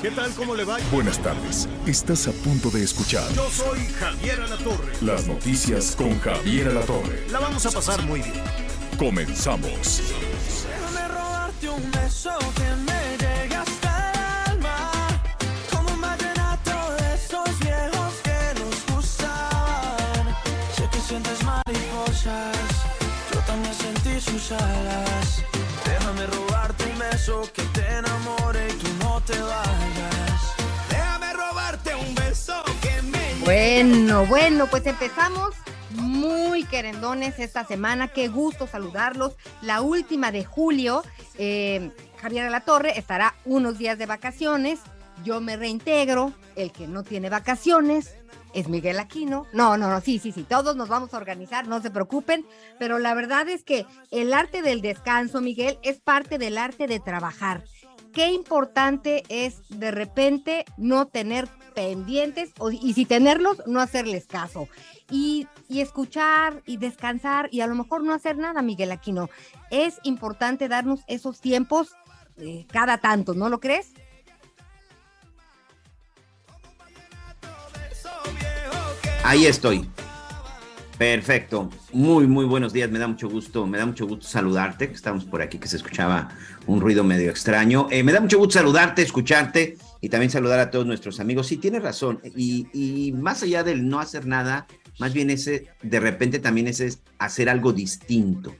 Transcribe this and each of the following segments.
¿Qué tal? ¿Cómo le va? Buenas tardes. Estás a punto de escuchar Yo soy Javier Alatorre. las noticias con Javier Alatorre. La vamos a pasar muy bien. Comenzamos. Déjame robarte un beso que me llegue hasta el alma Como un vallenato de esos viejos que nos gustaban Sé que sientes mariposas, yo también sentí sus alas Déjame robarte un beso que te enamore y no te vayas Déjame robarte un beso que me Bueno, bueno, pues empezamos muy querendones esta semana. Qué gusto saludarlos. La última de julio. Eh, Javier Alatorre estará unos días de vacaciones. Yo me reintegro. El que no tiene vacaciones es Miguel Aquino. No, no, no, sí, sí, sí. Todos nos vamos a organizar, no se preocupen. Pero la verdad es que el arte del descanso, Miguel, es parte del arte de trabajar qué importante es de repente no tener pendientes y si tenerlos, no hacerles caso. Y, y escuchar y descansar y a lo mejor no hacer nada, Miguel Aquino. Es importante darnos esos tiempos eh, cada tanto, ¿no lo crees? Ahí estoy. Perfecto. Muy, muy buenos días. Me da mucho gusto, me da mucho gusto saludarte. Estamos por aquí, que se escuchaba un ruido medio extraño. Eh, me da mucho gusto saludarte, escucharte y también saludar a todos nuestros amigos. Sí, tienes razón. Y, y más allá del no hacer nada, más bien ese, de repente también ese es hacer algo distinto.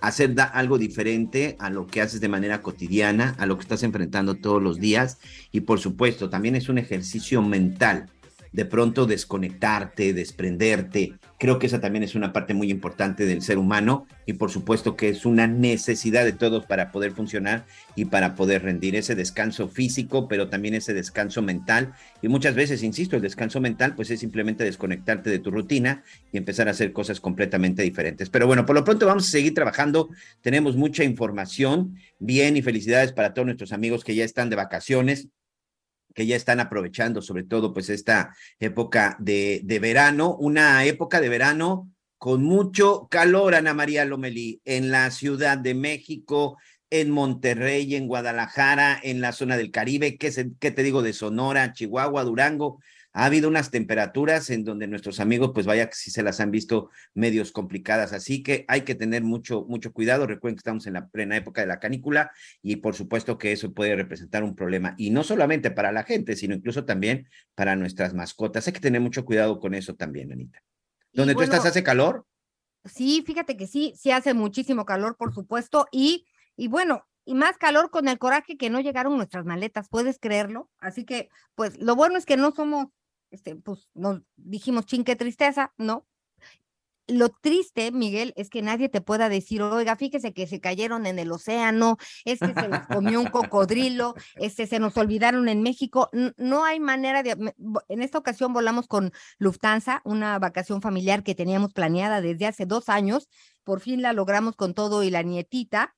Hacer da- algo diferente a lo que haces de manera cotidiana, a lo que estás enfrentando todos los días. Y por supuesto, también es un ejercicio mental de pronto desconectarte, desprenderte. Creo que esa también es una parte muy importante del ser humano y por supuesto que es una necesidad de todos para poder funcionar y para poder rendir ese descanso físico, pero también ese descanso mental. Y muchas veces, insisto, el descanso mental pues es simplemente desconectarte de tu rutina y empezar a hacer cosas completamente diferentes. Pero bueno, por lo pronto vamos a seguir trabajando. Tenemos mucha información. Bien y felicidades para todos nuestros amigos que ya están de vacaciones que ya están aprovechando sobre todo pues esta época de, de verano, una época de verano con mucho calor, Ana María Lomelí, en la Ciudad de México, en Monterrey, en Guadalajara, en la zona del Caribe, ¿qué, se- qué te digo de Sonora, Chihuahua, Durango? Ha habido unas temperaturas en donde nuestros amigos, pues vaya que sí se las han visto medios complicadas, así que hay que tener mucho, mucho cuidado. Recuerden que estamos en la plena época de la canícula y por supuesto que eso puede representar un problema y no solamente para la gente, sino incluso también para nuestras mascotas. Hay que tener mucho cuidado con eso también, Anita. Y ¿Donde tú bueno, estás hace calor? Sí, fíjate que sí, sí hace muchísimo calor, por supuesto, y, y bueno, y más calor con el coraje que no llegaron nuestras maletas, ¿puedes creerlo? Así que, pues, lo bueno es que no somos, este, pues, nos dijimos, chin, qué tristeza, ¿no? Lo triste, Miguel, es que nadie te pueda decir, oiga, fíjese que se cayeron en el océano, es que se los comió un cocodrilo, este, se nos olvidaron en México. No hay manera de. En esta ocasión volamos con Lufthansa, una vacación familiar que teníamos planeada desde hace dos años. Por fin la logramos con todo y la nietita.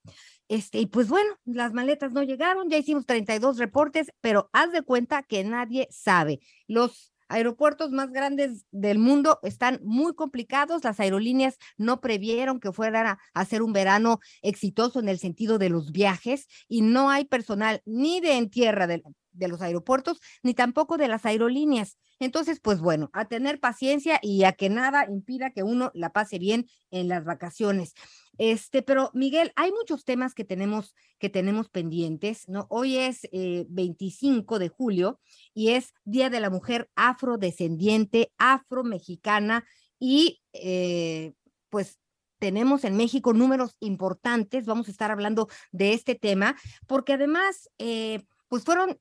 Este, y pues bueno, las maletas no llegaron, ya hicimos 32 reportes, pero haz de cuenta que nadie sabe. Los aeropuertos más grandes del mundo están muy complicados, las aerolíneas no previeron que fueran a hacer un verano exitoso en el sentido de los viajes y no hay personal ni de en tierra de, de los aeropuertos ni tampoco de las aerolíneas. Entonces, pues bueno, a tener paciencia y a que nada impida que uno la pase bien en las vacaciones. Este, pero Miguel, hay muchos temas que tenemos que tenemos pendientes, ¿no? Hoy es eh, 25 de julio y es Día de la Mujer Afrodescendiente, Afromexicana y eh, pues tenemos en México números importantes, vamos a estar hablando de este tema, porque además, eh, pues fueron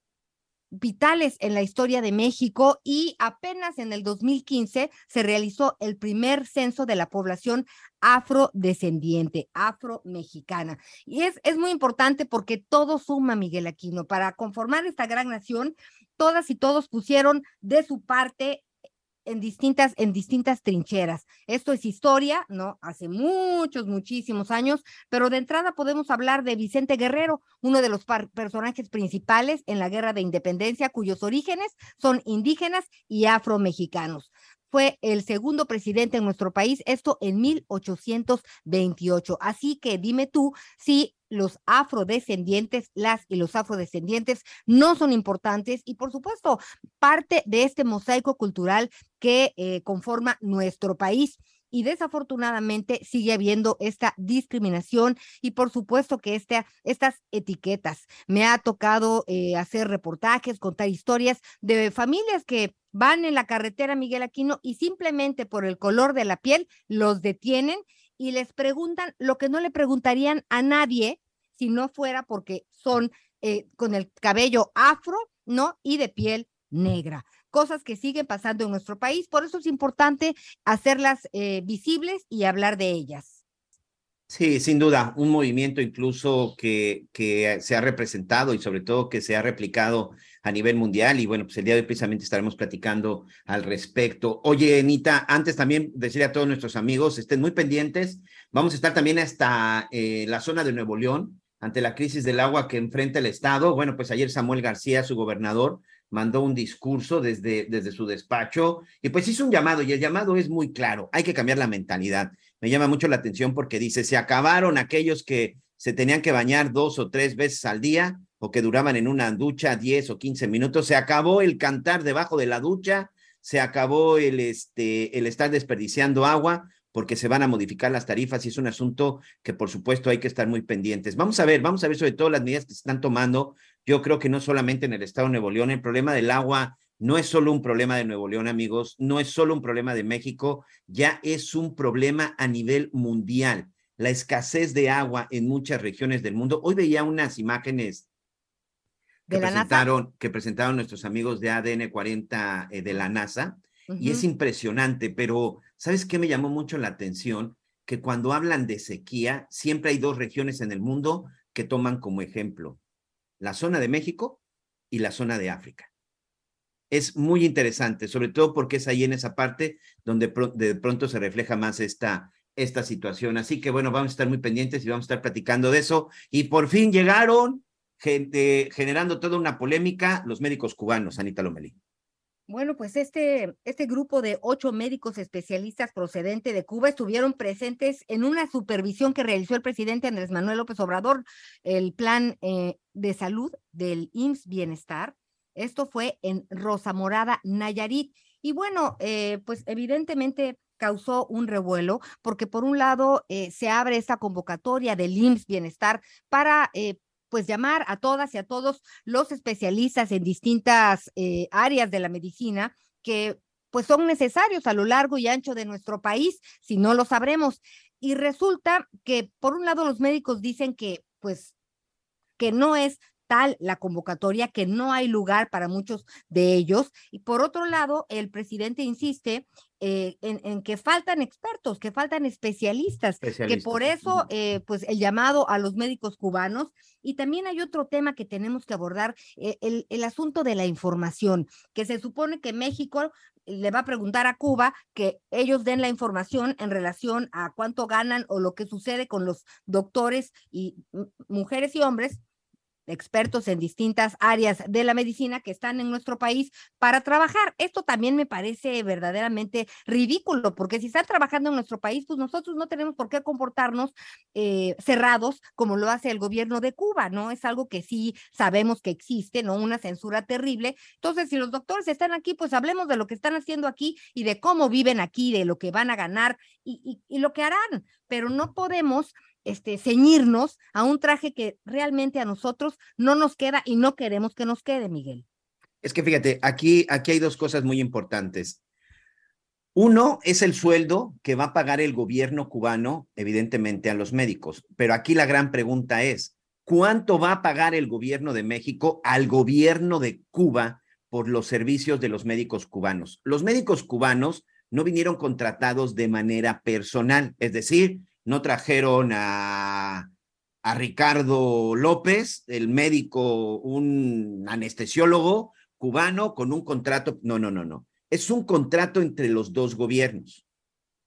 vitales en la historia de México y apenas en el 2015 se realizó el primer censo de la población afrodescendiente, afromexicana. Y es, es muy importante porque todo suma, Miguel Aquino. Para conformar esta gran nación, todas y todos pusieron de su parte en distintas, en distintas trincheras. Esto es historia, ¿no? Hace muchos, muchísimos años, pero de entrada podemos hablar de Vicente Guerrero, uno de los personajes principales en la Guerra de Independencia, cuyos orígenes son indígenas y afromexicanos fue el segundo presidente en nuestro país, esto en 1828. Así que dime tú si los afrodescendientes, las y los afrodescendientes no son importantes y por supuesto parte de este mosaico cultural que eh, conforma nuestro país y desafortunadamente sigue habiendo esta discriminación y por supuesto que estas etiquetas. Me ha tocado eh, hacer reportajes, contar historias de familias que van en la carretera Miguel Aquino y simplemente por el color de la piel los detienen y les preguntan lo que no le preguntarían a nadie si no fuera porque son eh, con el cabello afro, ¿no? Y de piel negra. Cosas que siguen pasando en nuestro país, por eso es importante hacerlas eh, visibles y hablar de ellas. Sí, sin duda, un movimiento incluso que, que se ha representado y sobre todo que se ha replicado a nivel mundial y bueno, pues el día de hoy precisamente estaremos platicando al respecto. Oye, Anita, antes también decirle a todos nuestros amigos, estén muy pendientes, vamos a estar también hasta eh, la zona de Nuevo León ante la crisis del agua que enfrenta el Estado. Bueno, pues ayer Samuel García, su gobernador, mandó un discurso desde, desde su despacho y pues hizo un llamado y el llamado es muy claro, hay que cambiar la mentalidad me llama mucho la atención porque dice, se acabaron aquellos que se tenían que bañar dos o tres veces al día o que duraban en una ducha 10 o 15 minutos, se acabó el cantar debajo de la ducha, se acabó el, este, el estar desperdiciando agua porque se van a modificar las tarifas y es un asunto que por supuesto hay que estar muy pendientes. Vamos a ver, vamos a ver sobre todo las medidas que se están tomando. Yo creo que no solamente en el estado de Nuevo León, el problema del agua no es solo un problema de Nuevo León, amigos, no es solo un problema de México, ya es un problema a nivel mundial. La escasez de agua en muchas regiones del mundo. Hoy veía unas imágenes que, presentaron, que presentaron nuestros amigos de ADN 40 eh, de la NASA y es impresionante, pero ¿sabes qué me llamó mucho la atención? Que cuando hablan de sequía, siempre hay dos regiones en el mundo que toman como ejemplo, la zona de México y la zona de África es muy interesante, sobre todo porque es ahí en esa parte donde de pronto se refleja más esta, esta situación. Así que bueno, vamos a estar muy pendientes y vamos a estar platicando de eso. Y por fin llegaron, gente, generando toda una polémica, los médicos cubanos, Anita Lomelí. Bueno, pues este, este grupo de ocho médicos especialistas procedente de Cuba estuvieron presentes en una supervisión que realizó el presidente Andrés Manuel López Obrador, el plan eh, de salud del IMSS Bienestar, esto fue en Rosa Morada, Nayarit. Y bueno, eh, pues evidentemente causó un revuelo porque por un lado eh, se abre esta convocatoria del IMSS Bienestar para eh, pues llamar a todas y a todos los especialistas en distintas áreas de la medicina que pues son necesarios a lo largo y ancho de nuestro país, si no lo sabremos. Y resulta que por un lado los médicos dicen que pues que no es tal la convocatoria que no hay lugar para muchos de ellos. Y por otro lado, el presidente insiste eh, en, que faltan expertos, que faltan especialistas, que por eso, eh, pues el llamado a los médicos cubanos. Y también hay otro tema que tenemos que abordar, eh, el, el asunto de la información, que se supone que México le va a preguntar a Cuba que ellos den la información en relación a cuánto ganan o lo que sucede con los doctores y mujeres y hombres expertos en distintas áreas de la medicina que están en nuestro país para trabajar. Esto también me parece verdaderamente ridículo, porque si están trabajando en nuestro país, pues nosotros no tenemos por qué comportarnos eh, cerrados como lo hace el gobierno de Cuba, ¿no? Es algo que sí sabemos que existe, ¿no? Una censura terrible. Entonces, si los doctores están aquí, pues hablemos de lo que están haciendo aquí y de cómo viven aquí, de lo que van a ganar y, y lo que harán, pero no podemos este, ceñirnos a un traje que realmente a nosotros no nos queda y no queremos que nos quede, Miguel. Es que fíjate, aquí, aquí hay dos cosas muy importantes. Uno es el sueldo que va a pagar el gobierno cubano, evidentemente, a los médicos. Pero aquí la gran pregunta es, ¿Cuánto va a pagar el gobierno de México al gobierno de Cuba por los servicios de los médicos cubanos? Los médicos cubanos no vinieron contratados de manera personal, es decir, no trajeron a, Ricardo López, el médico, un anestesiólogo cubano con un contrato. No, no, no, no. Es un contrato entre los dos gobiernos,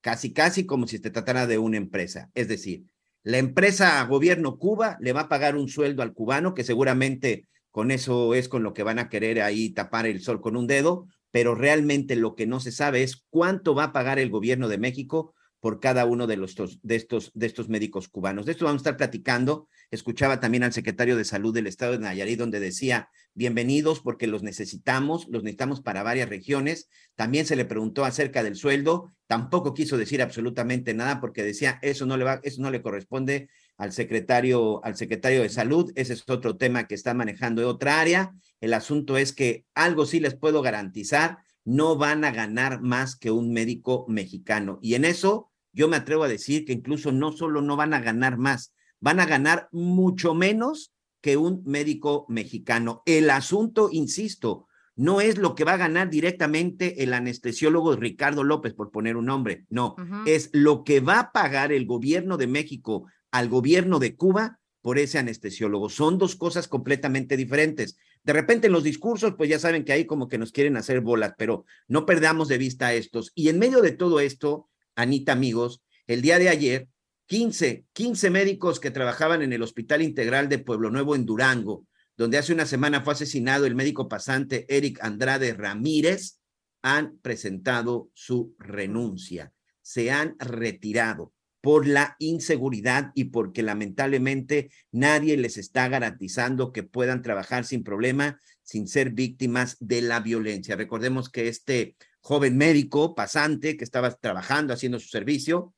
casi, casi como si se tratara de una empresa. Es decir, la empresa gobierno Cuba le va a pagar un sueldo al cubano, que seguramente con eso es con lo que van a querer ahí tapar el sol con un dedo, pero realmente lo que no se sabe es cuánto va a pagar el gobierno de México por cada uno de, los, de, estos, de estos médicos cubanos. De esto vamos a estar platicando. Escuchaba también al secretario de Salud del Estado de Nayarit, donde decía, bienvenidos porque los necesitamos, los necesitamos para varias regiones. También se le preguntó acerca del sueldo, tampoco quiso decir absolutamente nada porque decía, eso no le va, eso no le corresponde al secretario, al secretario de Salud. Ese es otro tema que está manejando otra área. El asunto es que algo sí les puedo garantizar, no van a ganar más que un médico mexicano. Y en eso yo me atrevo a decir que incluso no solo no van a ganar más, van a ganar mucho menos que un médico mexicano. El asunto, insisto, no es lo que va a ganar directamente el anestesiólogo Ricardo López, por poner un nombre, no, es lo que va a pagar el gobierno de México al gobierno de Cuba por ese anestesiólogo. Son dos cosas completamente diferentes. De repente en los discursos, pues ya saben que ahí como que nos quieren hacer bolas, pero no perdamos de vista estos. Y en medio de todo esto, Anita, amigos, el día de ayer, 15, 15 médicos que trabajaban en el Hospital Integral de Pueblo Nuevo en Durango, donde hace una semana fue asesinado el médico pasante Eric Andrade Ramírez, han presentado su renuncia. Se han retirado por la inseguridad y porque lamentablemente nadie les está garantizando que puedan trabajar sin problema, sin ser víctimas de la violencia. Recordemos que este joven médico pasante que estaba trabajando, haciendo su servicio.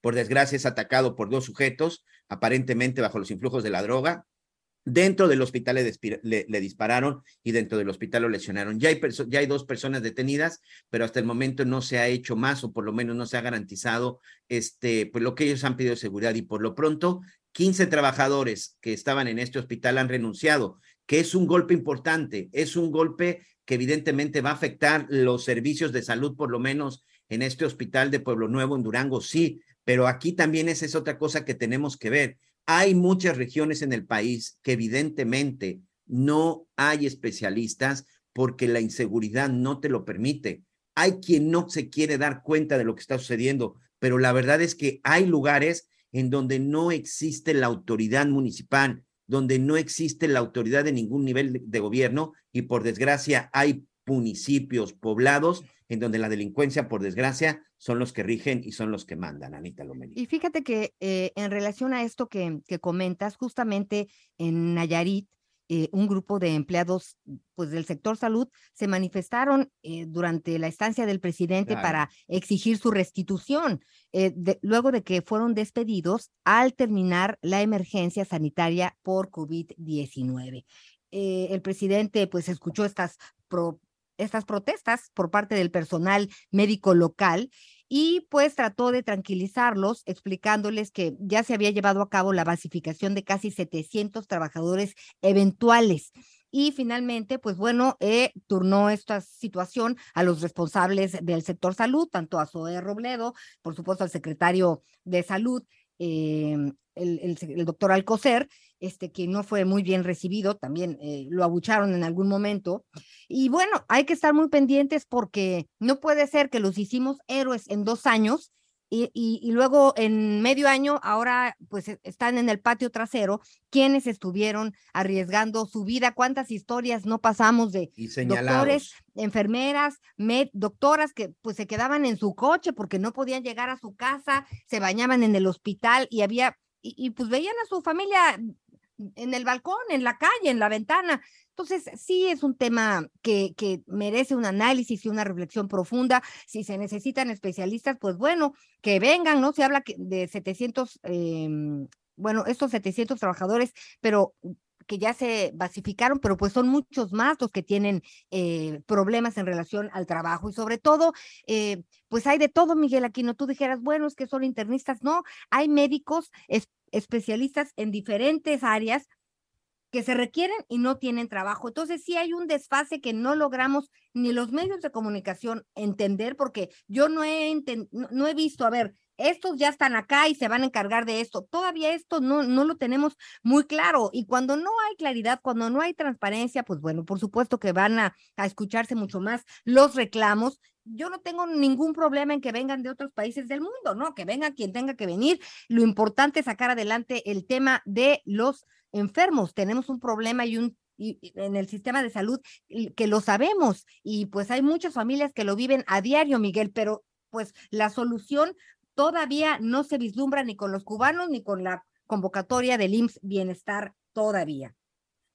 Por desgracia es atacado por dos sujetos, aparentemente bajo los influjos de la droga. Dentro del hospital le, dispararon y dentro del hospital lo lesionaron. Ya hay, ya hay dos personas detenidas, pero hasta el momento no se ha hecho más o por lo menos no se ha garantizado este, pues lo que ellos han pedido de seguridad y por lo pronto 15 trabajadores que estaban en este hospital han renunciado, que es un golpe importante, es un golpe que evidentemente va a afectar los servicios de salud, por lo menos en este hospital de Pueblo Nuevo, en Durango, sí, pero aquí también esa es otra cosa que tenemos que ver. Hay muchas regiones en el país que evidentemente no hay especialistas porque la inseguridad no te lo permite. Hay quien no se quiere dar cuenta de lo que está sucediendo, pero la verdad es que hay lugares en donde no existe la autoridad municipal, donde no existe la autoridad de ningún nivel de, gobierno y por desgracia hay municipios poblados en donde la delincuencia, por desgracia, son los que rigen y son los que mandan, Anita Lomeli. Y fíjate que eh, en relación a esto que, que comentas, justamente en Nayarit, eh, un grupo de empleados pues, del sector salud se manifestaron eh, durante la estancia del presidente para exigir su restitución, eh, luego de que fueron despedidos al terminar la emergencia sanitaria por COVID-19. el presidente pues escuchó estas, estas protestas por parte del personal médico local y pues trató de tranquilizarlos explicándoles que ya se había llevado a cabo la basificación de casi 700 trabajadores eventuales. Y finalmente, pues bueno, eh, turnó esta situación a los responsables del sector salud, tanto a Zoe Robledo, por supuesto al secretario de salud, eh, el, el, doctor Alcocer, este, que no fue muy bien recibido, también eh, lo abucharon en algún momento. Y bueno, hay que estar muy pendientes porque no puede ser que los hicimos héroes en dos años y, y, luego en medio año, ahora pues e, están en el patio trasero, quienes estuvieron arriesgando su vida, cuántas historias no pasamos de doctores, enfermeras, med, doctoras que pues se quedaban en su coche porque no podían llegar a su casa, se bañaban en el hospital y había, y pues veían a su familia en el balcón, en la calle, en la ventana. Entonces, sí es un tema que, que merece un análisis y una reflexión profunda. Si se necesitan especialistas, pues bueno, que vengan, ¿no? Se habla de 700, em, bueno, estos 700 trabajadores, pero que ya se basificaron, pero pues son muchos más los que tienen eh, problemas en relación al trabajo y sobre todo, eh, pues hay de todo, Miguel Aquino. Tú dijeras, bueno, es que son internistas, no, hay médicos especialistas en diferentes áreas que se requieren y no tienen trabajo. Entonces, sí hay un desfase que no logramos ni los medios de comunicación entender, porque yo no he, no he visto, a ver, estos ya están acá y se van a encargar de esto. Todavía esto no, no lo tenemos muy claro. Y cuando no hay claridad, cuando no hay transparencia, pues bueno, por supuesto que van a, a escucharse mucho más los reclamos. Yo no tengo ningún problema en que vengan de otros países del mundo, ¿no? Que venga quien tenga que venir. Lo importante es sacar adelante el tema de los enfermos. Tenemos un problema y un en el sistema de salud que lo sabemos y pues hay muchas familias que lo viven a diario, Miguel, pero pues la solución todavía no se vislumbra ni con los cubanos ni con la convocatoria del IMSS Bienestar todavía.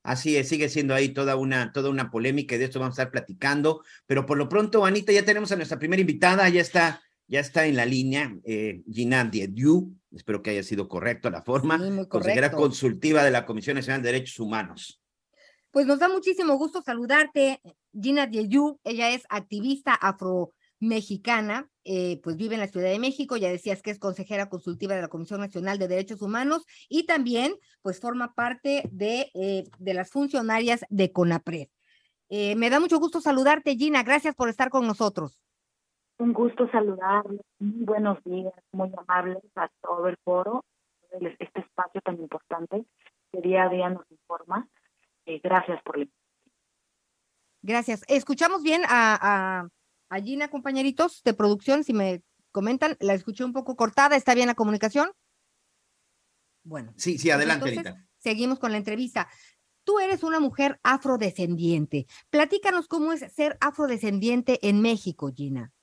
Así es, sigue siendo ahí toda una, toda una polémica y de esto vamos a estar platicando. Pero por lo pronto, Anita, ya tenemos a nuestra primera invitada, ya está, ya está en la línea, eh, Gina Diediu, espero que haya sido correcto la forma, consejera consultiva de la Comisión Nacional de Derechos Humanos. Pues nos da muchísimo gusto saludarte, Gina Diediu, ella es activista afro mexicana, eh, pues vive en la Ciudad de México, ya decías que es consejera consultiva de la Comisión Nacional de Derechos Humanos y también pues forma parte de, eh, de las funcionarias de CONAPRED. Eh, me da mucho gusto saludarte, Gina, gracias por estar con nosotros. Un gusto saludarles, muy buenos días, muy amables a todo el foro, este espacio tan importante que día a día nos informa. gracias por la Gracias. Escuchamos bien a a Gina, compañeritos de producción, si me comentan, la escuché un poco cortada, ¿está bien la comunicación? Bueno. Sí, sí, adelante, entonces, Seguimos con la entrevista. Tú eres una mujer afrodescendiente. Platícanos cómo es ser afrodescendiente en México, Gina.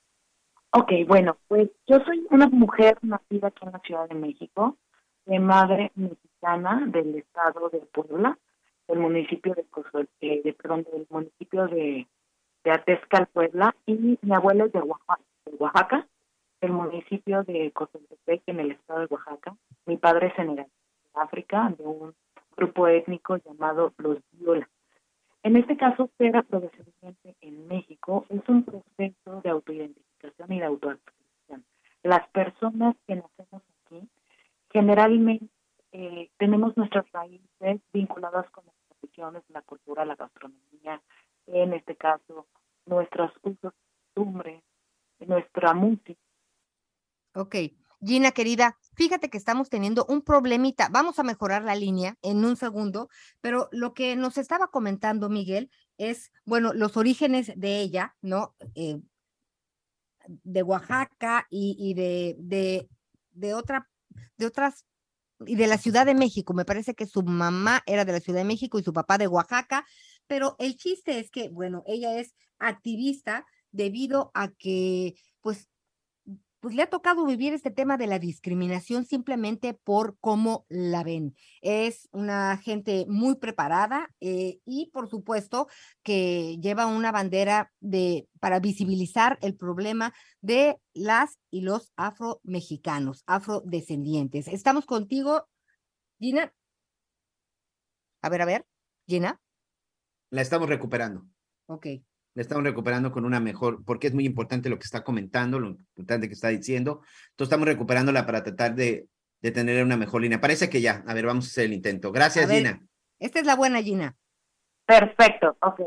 Ok, bueno, pues yo soy una mujer nacida aquí en la Ciudad de México, de madre mexicana del estado de Puebla, del municipio de, eh, de perdón, del municipio de de Atezcal, Puebla, y mi abuela es de Oaxaca, el municipio de Cozaltepec, en el estado de Oaxaca. Mi padre es de África, de un grupo étnico llamado los Viola. En este caso, ser afrodescendiente en México es un proceso de autoidentificación y de autoafirmación. Las personas que nacemos aquí generalmente eh, tenemos nuestras raíces vinculadas con las tradiciones, la cultura, la gastronomía, en este caso nuestros usos, costumbres, nuestra música. Ok, Gina querida, fíjate que estamos teniendo un problemita. Vamos a mejorar la línea en un segundo, pero lo que nos estaba comentando Miguel es, bueno, los orígenes de ella, ¿no? Eh, de Oaxaca y, y de, de, de, otra, de otras y de la Ciudad de México. Me parece que su mamá era de la Ciudad de México y su papá de Oaxaca, pero el chiste es que, bueno, ella es activista debido a que, pues, pues le ha tocado vivir este tema de la discriminación simplemente por cómo la ven. Es una gente muy preparada eh, y por supuesto que lleva una bandera de para visibilizar el problema de las y los afromexicanos, afrodescendientes. Estamos contigo, Gina. A ver, a ver, Gina. La estamos recuperando. Ok la estamos recuperando con una mejor, porque es muy importante lo que está comentando, lo importante que está diciendo. Entonces estamos recuperándola para tratar de, de tener una mejor línea. Parece que ya. A ver, vamos a hacer el intento. Gracias, Gina. Esta es la buena, Gina. Perfecto, ok.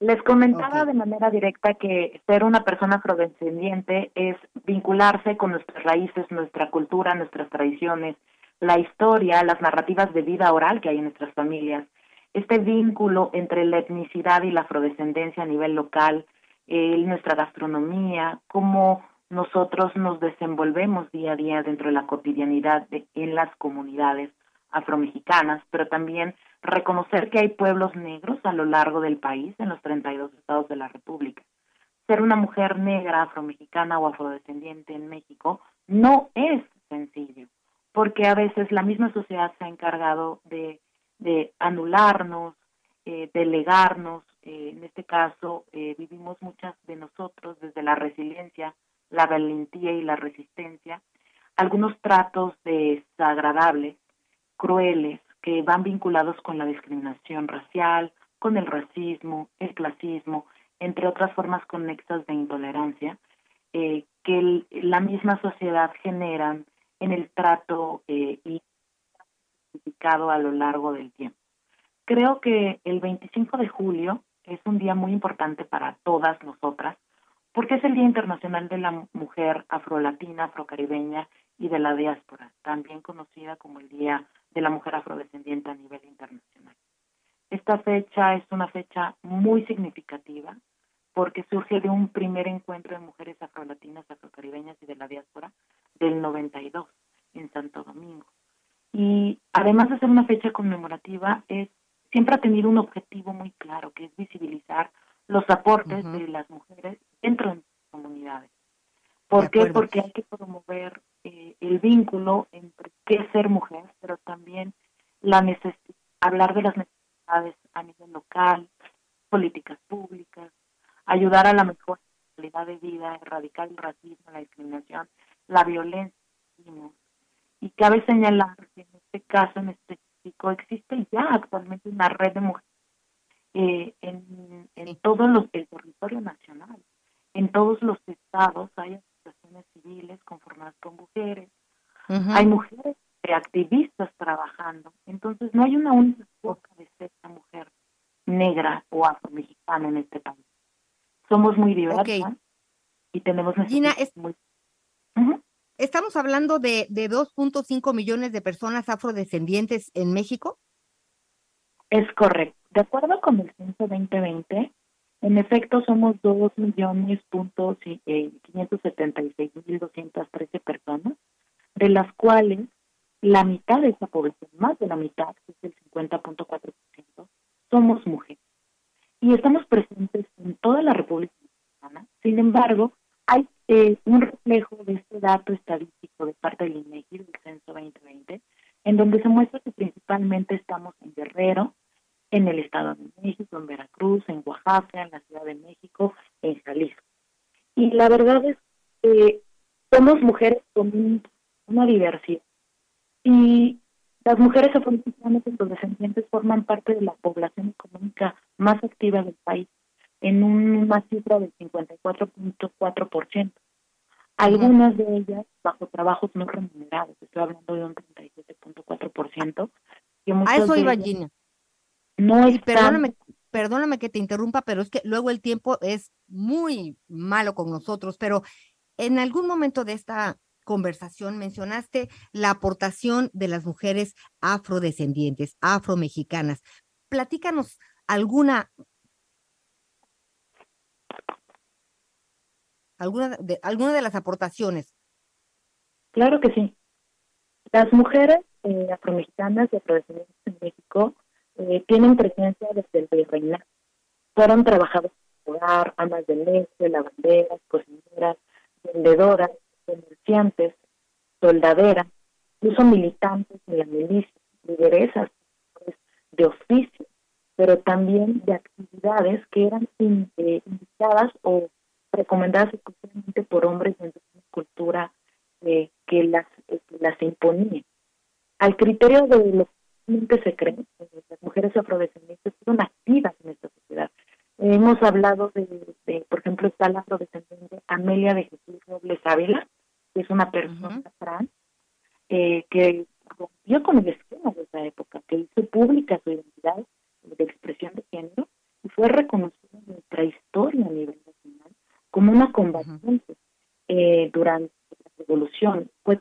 Les comentaba de manera directa que ser una persona afrodescendiente es vincularse con nuestras raíces, nuestra cultura, nuestras tradiciones, la historia, las narrativas de vida oral que hay en nuestras familias este vínculo entre la etnicidad y la afrodescendencia a nivel local, eh, nuestra gastronomía, cómo nosotros nos desenvolvemos día a día dentro de la cotidianidad de, en las comunidades afromexicanas, pero también reconocer que hay pueblos negros a lo largo del país, en los 32 estados de la República. Ser una mujer negra, afromexicana o afrodescendiente en México no es sencillo, porque a veces la misma sociedad se ha encargado de de anularnos, eh, delegarnos. Eh, en este caso, eh, vivimos muchas de nosotros desde la resiliencia, la valentía y la resistencia, algunos tratos desagradables, crueles, que van vinculados con la discriminación racial, con el racismo, el clasismo, entre otras formas conexas de intolerancia, que la misma sociedad generan en el trato y a lo largo del tiempo. Creo que el 25 de julio es un día muy importante para todas nosotras, porque es el Día Internacional de la Mujer Afrolatina, Afrocaribeña y de la Diáspora, también conocida como el Día de la Mujer Afrodescendiente a nivel internacional. Esta fecha es una fecha muy significativa porque surge de un primer encuentro de mujeres afrolatinas, afrocaribeñas y de la diáspora del 92 en Santo Domingo. Y además de ser una fecha conmemorativa, es siempre ha tenido un objetivo muy claro, que es visibilizar los aportes de las mujeres dentro de las comunidades. ¿Por qué? Porque hay que promover eh, el vínculo entre qué ser mujer, pero también la hablar de las necesidades a nivel local, políticas públicas, ayudar a la mejor calidad de vida, erradicar el racismo, la discriminación, la violencia. Y cabe señalar que en este caso en específico existe ya actualmente una red de mujeres eh, en, en todo los, el territorio nacional. En todos los estados hay asociaciones civiles conformadas con mujeres. Hay mujeres activistas trabajando. Entonces no hay una única boca de ser una mujer negra o afromexicana en este país. Somos muy diversas y tenemos Gina, muy... ¿Estamos hablando de, de 2.5 millones de personas afrodescendientes en México? Es correcto. De acuerdo con el censo 2020, en efecto somos 2 millones puntos eh, 576 mil 213 personas, de las cuales la mitad de esa población, más de la mitad, que es el 50.4%, somos mujeres y estamos presentes en toda la República Mexicana. Sin embargo, eh, un reflejo de este dato estadístico de parte del INEGI, del Censo 2020, en donde se muestra que principalmente estamos en Guerrero, en el Estado de México, en Veracruz, en Oaxaca, en la Ciudad de México, en Jalisco. Y la verdad es que somos mujeres con una diversidad. Y las mujeres afromexicanas y los descendientes forman parte de la población económica más activa del país, en una cifra del 54.4%. Algunas de ellas bajo trabajos no remunerados, estoy hablando de un 37.4%. A eso iba Gina. No perdóname, perdóname que te interrumpa, pero es que luego el tiempo es muy malo con nosotros, pero en algún momento de esta conversación mencionaste la aportación de las mujeres afrodescendientes, afromexicanas. Platícanos alguna alguna de, alguna de las aportaciones. Claro que sí. Las mujeres eh, afromexicanas y afrodescendientes en México eh, tienen presencia desde el virreinato. Fueron trabajadoras en hogar, amas de leche, lavanderas, cocineras, vendedoras, comerciantes, soldaderas, incluso militantes de la milicia, lideresas pues, de oficio, pero también de actividades que eran indicadas o recomendadas exclusivamente por hombres dentro de una cultura eh, que las, eh, las imponía. Al criterio de lo que se cree, las mujeres afrodescendientes son activas en esta sociedad. hemos hablado de, por ejemplo, está la afrodescendiente Amelia de Jesús Robles Ávila, que es una persona trans, eh, que rompió con el esquema de esa época, que hizo pública su identidad de expresión de género y fue reconocida en nuestra historia a nivel como una combatiente eh, durante la revolución. Fue,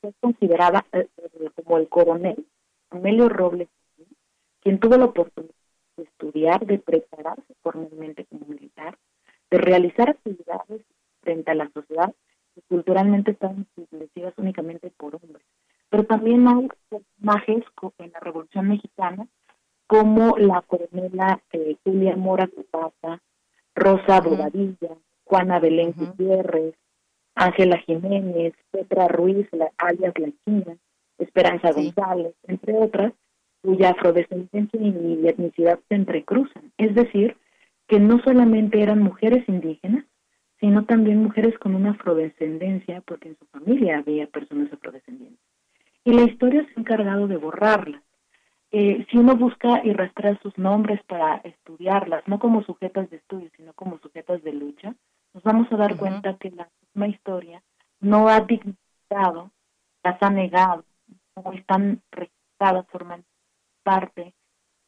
fue considerada eh, como el coronel Amelio Robles, quien tuvo la oportunidad de estudiar, de prepararse formalmente como militar, de realizar actividades frente a la sociedad culturalmente estaban establecidas únicamente por hombres. Pero también hay personajes en la Revolución Mexicana como la coronela eh, Julia Mora Zapata, Rosa Bobadilla, Juana Belén Gutiérrez, Ángela Jiménez, Petra Ruiz, la, alias La China, Esperanza González, entre otras, cuya afrodescendencia y etnicidad se entrecruzan. Es decir, que no solamente eran mujeres indígenas, sino también mujeres con una afrodescendencia, porque en su familia había personas afrodescendientes. Y la historia se ha encargado de borrarlas. Eh, si uno busca y rastrea sus nombres para estudiarlas, no como sujetas de estudio, sino como sujetas de lucha, nos vamos a dar cuenta que la misma historia no ha dignificado, las ha negado, no están registradas, forman parte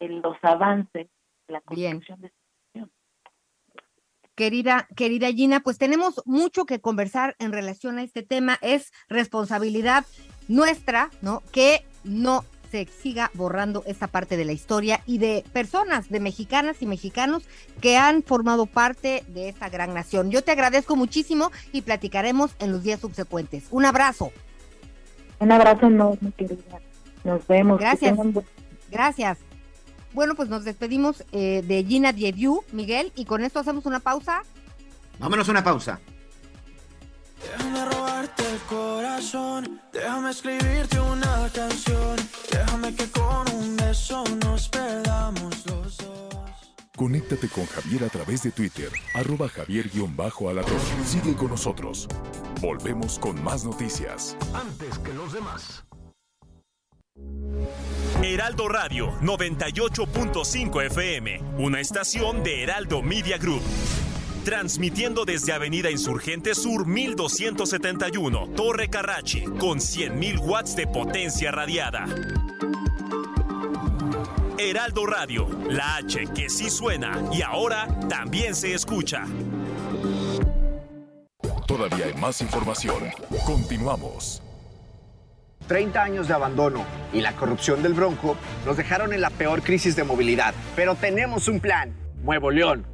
de los avances de la construcción de Querida, querida Gina, pues tenemos mucho que conversar en relación a este tema. Es responsabilidad nuestra, ¿no? Que no se siga borrando esta parte de la historia y de personas, de mexicanas y mexicanos que han formado parte de esta gran nación. Yo te agradezco muchísimo y platicaremos en los días subsecuentes. Un abrazo. Un abrazo enorme, querida. Nos vemos. Gracias. Gracias. Bueno, pues nos despedimos eh, de Gina Diediu, Miguel, y con esto hacemos una pausa. Vámonos a una pausa. Déjame robarte el corazón, déjame escribirte una canción, déjame que con un beso nos perdamos los dos. Conéctate con Javier a través de Twitter, arroba javier-alatón. Sigue con nosotros. Volvemos con más noticias. Antes que los demás. Heraldo Radio 98.5 FM, una estación de Heraldo Media Group. Transmitiendo desde Avenida Insurgente Sur 1271, Torre Carrachi, con 100.000 watts de potencia radiada. Heraldo Radio, la H que sí suena y ahora también se escucha. Todavía hay más información. Continuamos. 30 años de abandono y la corrupción del Bronco nos dejaron en la peor crisis de movilidad. Pero tenemos un plan, Nuevo León.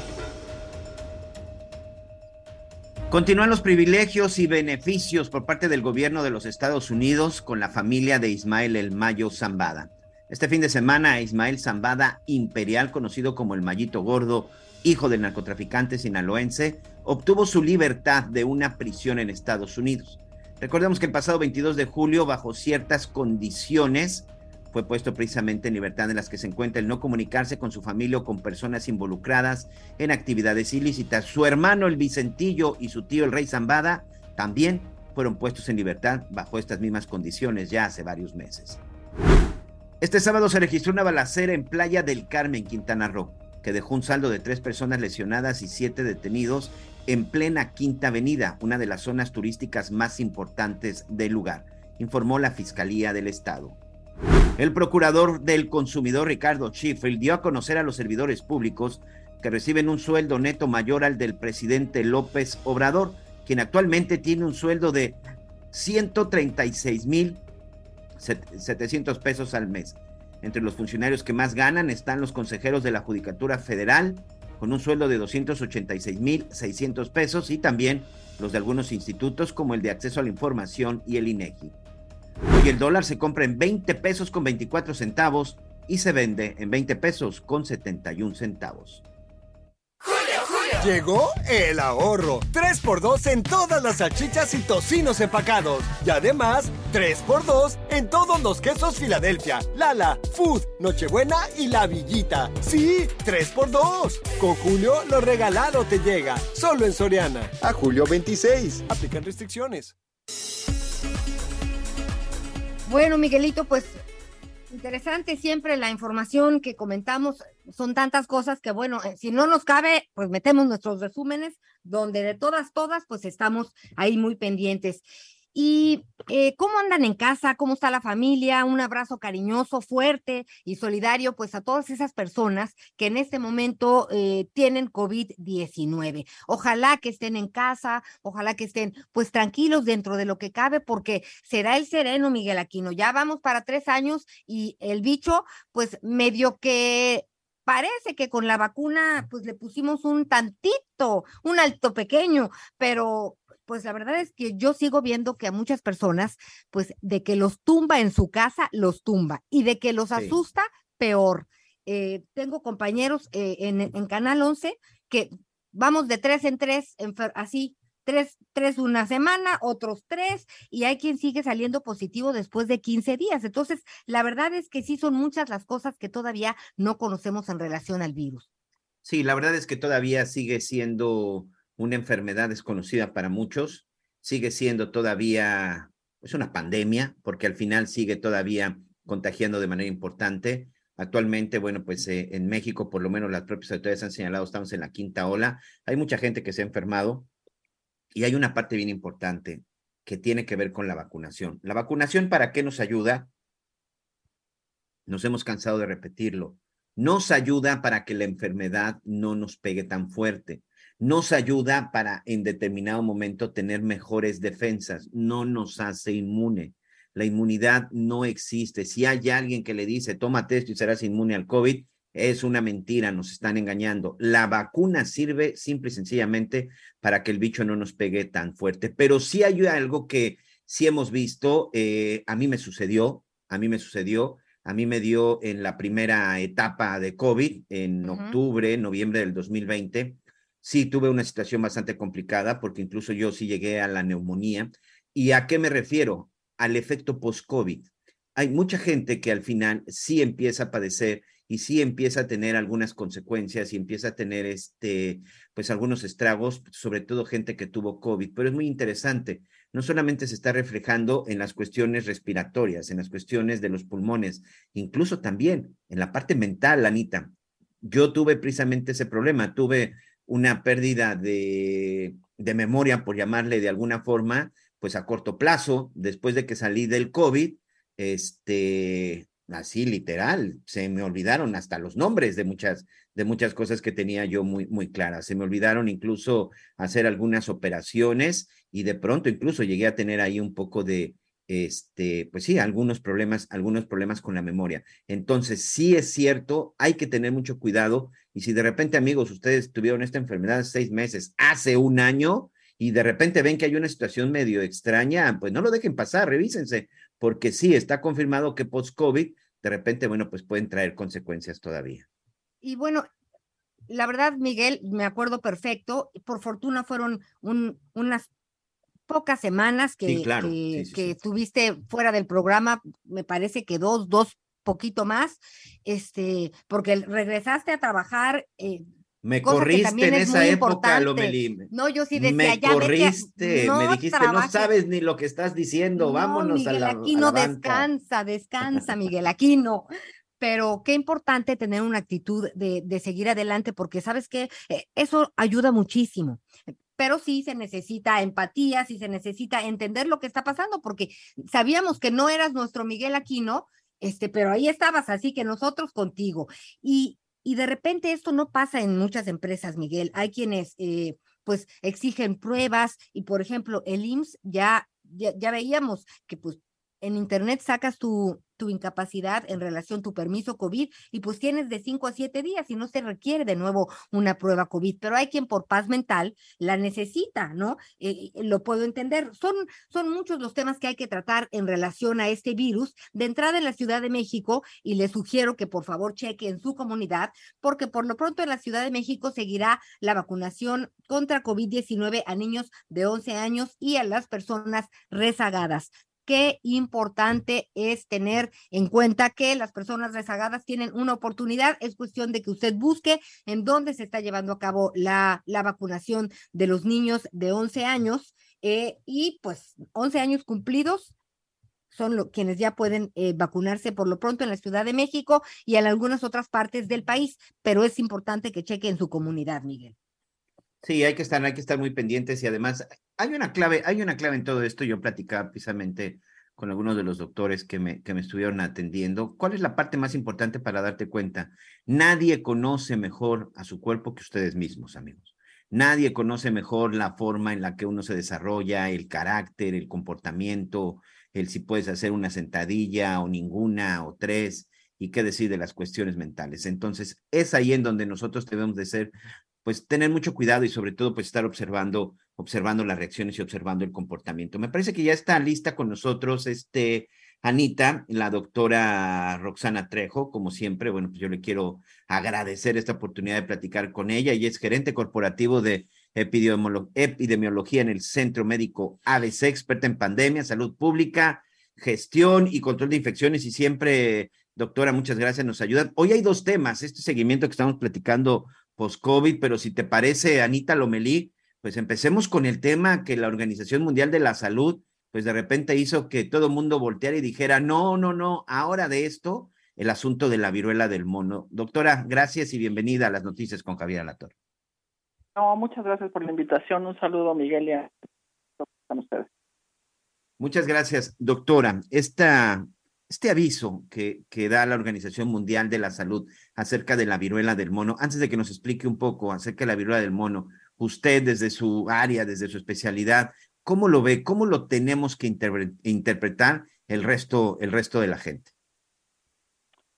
Continúan los privilegios y beneficios por parte del gobierno de los Estados Unidos con la familia de Ismael El Mayo Zambada. Este fin de semana, Ismael Zambada Imperial, conocido como el Mayito Gordo, hijo del narcotraficante sinaloense, obtuvo su libertad de una prisión en Estados Unidos. Recordemos que el pasado 22 de julio, bajo ciertas condiciones, fue puesto precisamente en libertad en las que se encuentra el no comunicarse con su familia o con personas involucradas en actividades ilícitas. Su hermano el Vicentillo y su tío el Rey Zambada también fueron puestos en libertad bajo estas mismas condiciones ya hace varios meses. Este sábado se registró una balacera en Playa del Carmen, Quintana Roo, que dejó un saldo de tres personas lesionadas y siete detenidos en plena Quinta Avenida, una de las zonas turísticas más importantes del lugar, informó la Fiscalía del Estado. El procurador del consumidor Ricardo Schiffer dio a conocer a los servidores públicos que reciben un sueldo neto mayor al del presidente López Obrador, quien actualmente tiene un sueldo de 136 mil 700 pesos al mes. Entre los funcionarios que más ganan están los consejeros de la Judicatura Federal, con un sueldo de 286 mil 600 pesos, y también los de algunos institutos como el de acceso a la información y el INEGI. Y el dólar se compra en 20 pesos con 24 centavos y se vende en 20 pesos con 71 centavos. Llegó el ahorro. 3x2 en todas las salchichas y tocinos empacados. Y además, 3x2 en todos los quesos Filadelfia, Lala, Food, Nochebuena y La Villita. Sí, 3x2. Con Julio lo regalado te llega. Solo en Soriana. A julio 26. Aplican restricciones. Bueno, Miguelito, pues interesante siempre la información que comentamos. Son tantas cosas que, bueno, eh, si no nos cabe, pues metemos nuestros resúmenes, donde de todas, todas, pues estamos ahí muy pendientes. ¿Y eh, cómo andan en casa? ¿Cómo está la familia? Un abrazo cariñoso, fuerte y solidario, pues a todas esas personas que en este momento eh, tienen COVID-19. Ojalá que estén en casa, ojalá que estén pues tranquilos dentro de lo que cabe, porque será el sereno, Miguel Aquino. Ya vamos para tres años y el bicho, pues medio que parece que con la vacuna pues le pusimos un tantito, un alto pequeño, pero pues la verdad es que yo sigo viendo que a muchas personas, pues de que los tumba en su casa, los tumba y de que los asusta, peor. Eh, tengo compañeros eh, en, en, Canal 11 que vamos de tres en tres, así, tres, tres una semana, otros tres, y hay quien sigue saliendo positivo después de 15 días. Entonces, la verdad es que sí son muchas las cosas que todavía no conocemos en relación al virus. Sí, la verdad es que todavía sigue siendo una enfermedad desconocida para muchos, sigue siendo todavía es pues, una pandemia, porque al final sigue todavía contagiando de manera importante. Actualmente, bueno, pues eh, en México, por lo menos las propias autoridades han señalado, estamos en la quinta ola. Hay mucha gente que se ha enfermado y hay una parte bien importante que tiene que ver con la vacunación. ¿La vacunación para qué nos ayuda? Nos hemos cansado de repetirlo. Nos ayuda para que la enfermedad no nos pegue tan fuerte nos ayuda para en determinado momento tener mejores defensas, no nos hace inmune. La inmunidad no existe. Si hay alguien que le dice, tómate esto y serás inmune al COVID, es una mentira, nos están engañando. La vacuna sirve simple y sencillamente para que el bicho no nos pegue tan fuerte. Pero sí hay algo que sí hemos visto, eh, a mí me sucedió, a mí me sucedió, a mí me dio en la primera etapa de COVID, en octubre, noviembre del 2020 sí tuve una situación bastante complicada porque incluso yo sí llegué a la neumonía. ¿Y a qué me refiero? Al efecto post-COVID. Hay mucha gente que al final sí empieza a padecer y sí empieza a tener algunas consecuencias y empieza a tener este, pues algunos estragos, sobre todo gente que tuvo COVID. Pero es muy interesante. No solamente se está reflejando en las cuestiones respiratorias, en las cuestiones de los pulmones, incluso también en la parte mental, Anita. Yo tuve precisamente ese problema. Tuve una pérdida de, de memoria, por llamarle de alguna forma, pues a corto plazo, después de que salí del COVID, este, así literal, se me olvidaron hasta los nombres de muchas, de muchas cosas que tenía yo muy, muy claras. Se me olvidaron incluso hacer algunas operaciones y de pronto incluso llegué a tener ahí un poco de, este, pues sí, algunos problemas, algunos problemas con la memoria. Entonces, sí es cierto, hay que tener mucho cuidado. Y si de repente, amigos, ustedes tuvieron esta enfermedad seis meses, hace un año, y de repente ven que hay una situación medio extraña, pues no lo dejen pasar, revísense, porque sí, está confirmado que post-COVID, de repente, bueno, pues pueden traer consecuencias todavía. Y bueno, la verdad, Miguel, me acuerdo perfecto. Por fortuna fueron un, unas pocas semanas que, que, tuviste fuera del programa, me parece que dos, dos poquito más, este, porque regresaste a trabajar. Eh, me corriste en esa época, Lomelí. No, yo sí decía, me corriste, me dijiste, no sabes ni lo que estás diciendo, vámonos a la aquí no descansa, descansa, Miguel, aquí no. Pero qué importante tener una actitud de, de seguir adelante, porque sabes que eso ayuda muchísimo pero sí se necesita empatía, sí se necesita entender lo que está pasando, porque sabíamos que no eras nuestro Miguel Aquino, este, pero ahí estabas, así que nosotros contigo. Y, y de repente esto no pasa en muchas empresas, Miguel. Hay quienes eh, pues exigen pruebas y, por ejemplo, el IMSS ya, ya, ya veíamos que pues en internet sacas tu, tu incapacidad en relación a tu permiso COVID y pues tienes de cinco a siete días y no se requiere de nuevo una prueba COVID, pero hay quien por paz mental la necesita, ¿no? Eh, eh, lo puedo entender. Son, son muchos los temas que hay que tratar en relación a este virus de entrada en la Ciudad de México y les sugiero que por favor cheque en su comunidad porque por lo pronto en la Ciudad de México seguirá la vacunación contra COVID-19 a niños de 11 años y a las personas rezagadas qué importante es tener en cuenta que las personas rezagadas tienen una oportunidad. Es cuestión de que usted busque en dónde se está llevando a cabo la, la vacunación de los niños de 11 años eh, y pues 11 años cumplidos son quienes ya pueden eh, vacunarse por lo pronto en la Ciudad de México y en algunas otras partes del país, pero es importante que cheque en su comunidad, Miguel. Sí, hay que estar, hay que estar muy pendientes y además hay una clave, hay una clave en todo esto. Yo platicaba precisamente con algunos de los doctores que me, que me estuvieron atendiendo. ¿Cuál es la parte más importante para darte cuenta? Nadie conoce mejor a su cuerpo que ustedes mismos, amigos. Nadie conoce mejor la forma en la que uno se desarrolla, el carácter, el comportamiento, el si puedes hacer una sentadilla o ninguna o tres y qué decir de las cuestiones mentales. Entonces, es ahí en donde nosotros debemos de ser pues tener mucho cuidado y sobre todo pues estar observando, observando las reacciones y observando el comportamiento. Me parece que ya está lista con nosotros este Anita, la doctora Roxana Trejo, como siempre, bueno, pues yo le quiero agradecer esta oportunidad de platicar con ella. Ella es gerente corporativo de epidemiología en el Centro Médico ABC, experta en pandemia, salud pública, gestión y control de infecciones y siempre, doctora, muchas gracias, nos ayuda. Hoy hay dos temas, este seguimiento que estamos platicando post-COVID, pero si te parece, Anita Lomelí, pues empecemos con el tema que la Organización Mundial de la Salud pues de repente hizo que todo el mundo volteara y dijera, no, no, no, ahora de esto, el asunto de la viruela del mono. Doctora, gracias y bienvenida a las noticias con Javier Alator. No, muchas gracias por la invitación. Un saludo, Miguel, y a ustedes. Muchas gracias, doctora. Esta, este aviso que, que da la Organización Mundial de la Salud acerca de la viruela del mono, antes de que nos explique un poco acerca de la viruela del mono, usted desde su área, desde su especialidad, ¿Cómo lo ve? ¿Cómo lo tenemos que interpretar el resto, el resto de la gente?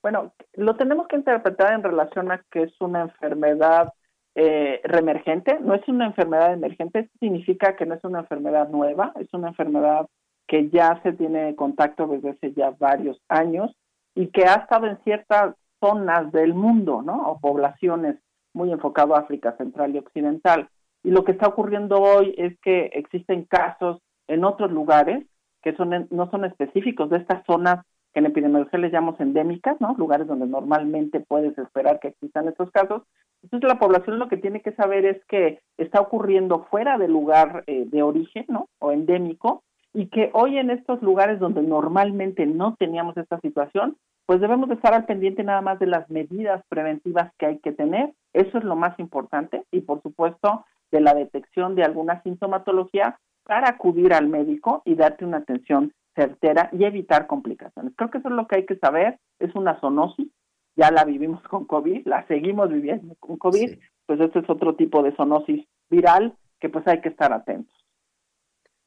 Bueno, lo tenemos que interpretar en relación a que es una enfermedad eh, reemergente, no es una enfermedad emergente, significa que no es una enfermedad nueva, es una enfermedad que ya se tiene contacto desde hace ya varios años y que ha estado en ciertas zonas del mundo, ¿no? O poblaciones muy enfocado a África Central y Occidental. Y lo que está ocurriendo hoy es que existen casos en otros lugares que son no son específicos de estas zonas que en epidemiología les llamamos endémicas, ¿no? Lugares donde normalmente puedes esperar que existan estos casos. Entonces la población lo que tiene que saber es que está ocurriendo fuera del lugar eh, de origen, ¿no? O endémico, y que hoy en estos lugares donde normalmente no teníamos esta situación, pues debemos de estar al pendiente nada más de las medidas preventivas que hay que tener. Eso es lo más importante y por supuesto de la detección de alguna sintomatología para acudir al médico y darte una atención certera y evitar complicaciones. Creo que eso es lo que hay que saber, es una zoonosis, ya la vivimos con COVID, la seguimos viviendo con COVID, pues este es otro tipo de zoonosis viral que pues hay que estar atentos.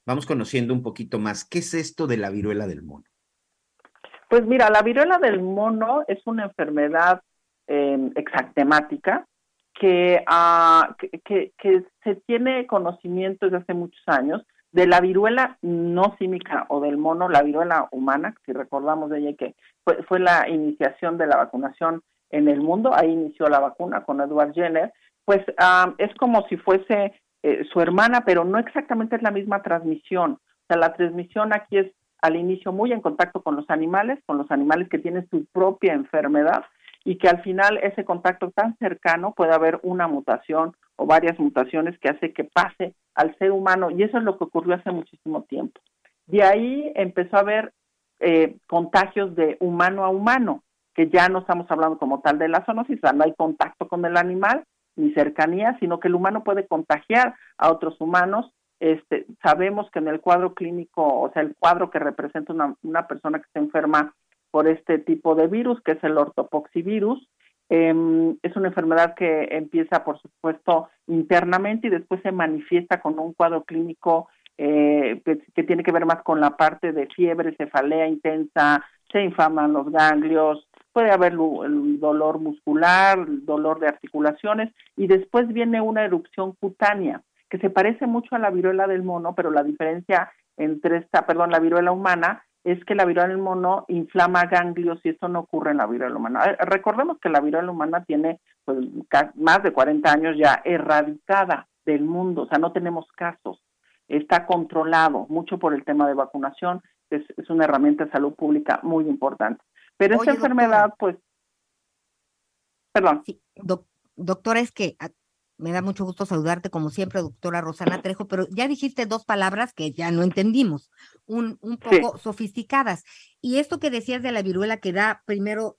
Vamos conociendo un poquito más, ¿qué es esto de la viruela del mono? Pues mira, la viruela del mono es una enfermedad eh, exactemática Ah, que, que, se tiene conocimiento desde hace muchos años de la viruela no símica o del mono, la viruela humana, si recordamos de ella que fue, fue la iniciación de la vacunación en el mundo, ahí inició la vacuna con Edward Jenner, pues ah, es como si fuese eh, su hermana, pero no exactamente es la misma transmisión. O sea, la transmisión aquí es al inicio muy en contacto con los animales, con los animales que tienen su propia enfermedad, y que al final ese contacto tan cercano puede haber una mutación o varias mutaciones que hace que pase al ser humano y eso es lo que ocurrió hace muchísimo tiempo. De ahí empezó a haber eh, contagios de humano a humano, que ya no estamos hablando como tal de la zoonosis, no hay contacto con el animal ni cercanía, sino que el humano puede contagiar a otros humanos. Este, sabemos que en el cuadro clínico, o sea, el cuadro que representa una, una persona que está enferma por este tipo de virus, que es el ortopoxivirus. Em, es una enfermedad que empieza, por supuesto, internamente y después se manifiesta con un cuadro clínico eh, que, tiene que ver más con la parte de fiebre, cefalea intensa, se infaman los ganglios, puede haber dolor muscular, dolor de articulaciones y después viene una erupción cutánea que se parece mucho a la viruela del mono, pero la diferencia entre esta, perdón, la viruela humana es que la viruela del mono inflama ganglios y eso no ocurre en la viruela humana. Eh, recordemos que la viruela humana tiene pues, más de 40 años ya erradicada del mundo, o sea, no tenemos casos. Está controlado mucho por el tema de vacunación, es, una herramienta de salud pública muy importante. Pero esta enfermedad, pues, perdón. Sí, doctora, es que me da mucho gusto saludarte, como siempre, doctora Rosana Trejo, pero ya dijiste dos palabras que ya no entendimos, un, un poco sofisticadas. Y esto que decías de la viruela que da primero